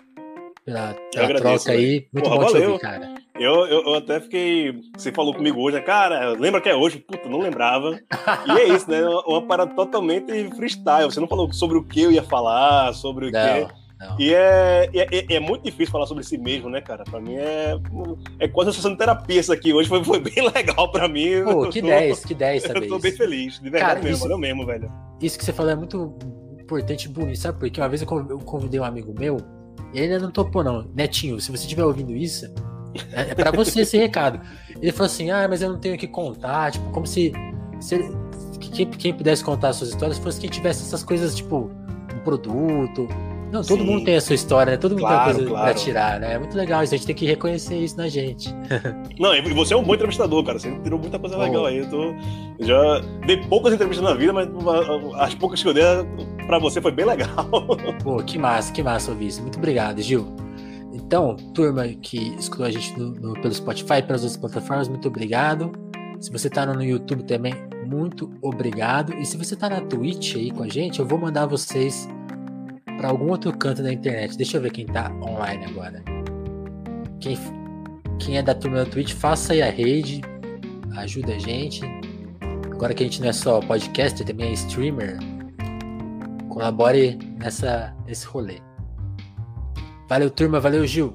pela, pela agradeço, troca aí. Muito Porra, bom valeu. ouvir, cara. Eu, eu, eu, até fiquei. Você falou comigo hoje, né? cara, lembra que é hoje? Puta, não lembrava. E é isso, né? Uma, uma parada totalmente freestyle. Você não falou sobre o que eu ia falar, sobre o não, que. Não. E é, é, é, muito difícil falar sobre si mesmo, né, cara? Pra mim é, é quase uma sessão de terapia isso aqui. Hoje foi, foi bem legal pra mim. Pô, que 10, que 10 saber Eu tô bem feliz, de verdade cara, mesmo, isso, valeu mesmo, velho. Isso que você falou é muito importante e bonito, sabe? Porque uma vez eu convidei um amigo meu ele ainda não topou, não. Netinho, se você estiver ouvindo isso, é, é para você esse recado. Ele falou assim: ah, mas eu não tenho que contar. Tipo, como se, se quem, quem, pudesse contar suas histórias fosse quem tivesse essas coisas, tipo, um produto. Não, todo Sim. mundo tem a sua história, né? Todo mundo claro, tem uma coisa claro. pra tirar, né? É muito legal isso, a gente tem que reconhecer isso na gente. Não, e você é um bom entrevistador, cara. Você tirou muita coisa legal aí. Eu, tô, eu já dei poucas entrevistas na vida, mas as poucas que eu dei pra você foi bem legal. Pô, que massa, que massa ouvir isso. Muito obrigado, Gil. Então, turma que escutou a gente no, no, pelo Spotify, pelas outras plataformas, muito obrigado. Se você tá no YouTube também, muito obrigado. E se você tá na Twitch aí com a gente, eu vou mandar vocês para algum outro canto da internet. Deixa eu ver quem tá online agora. Quem, quem é da turma da Twitch, faça aí a rede, ajuda a gente. Agora que a gente não é só podcaster, também é streamer, colabore nessa, nesse rolê. Valeu, turma. Valeu, Gil.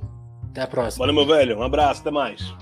Até a próxima. Valeu, meu velho. Um abraço. Até mais.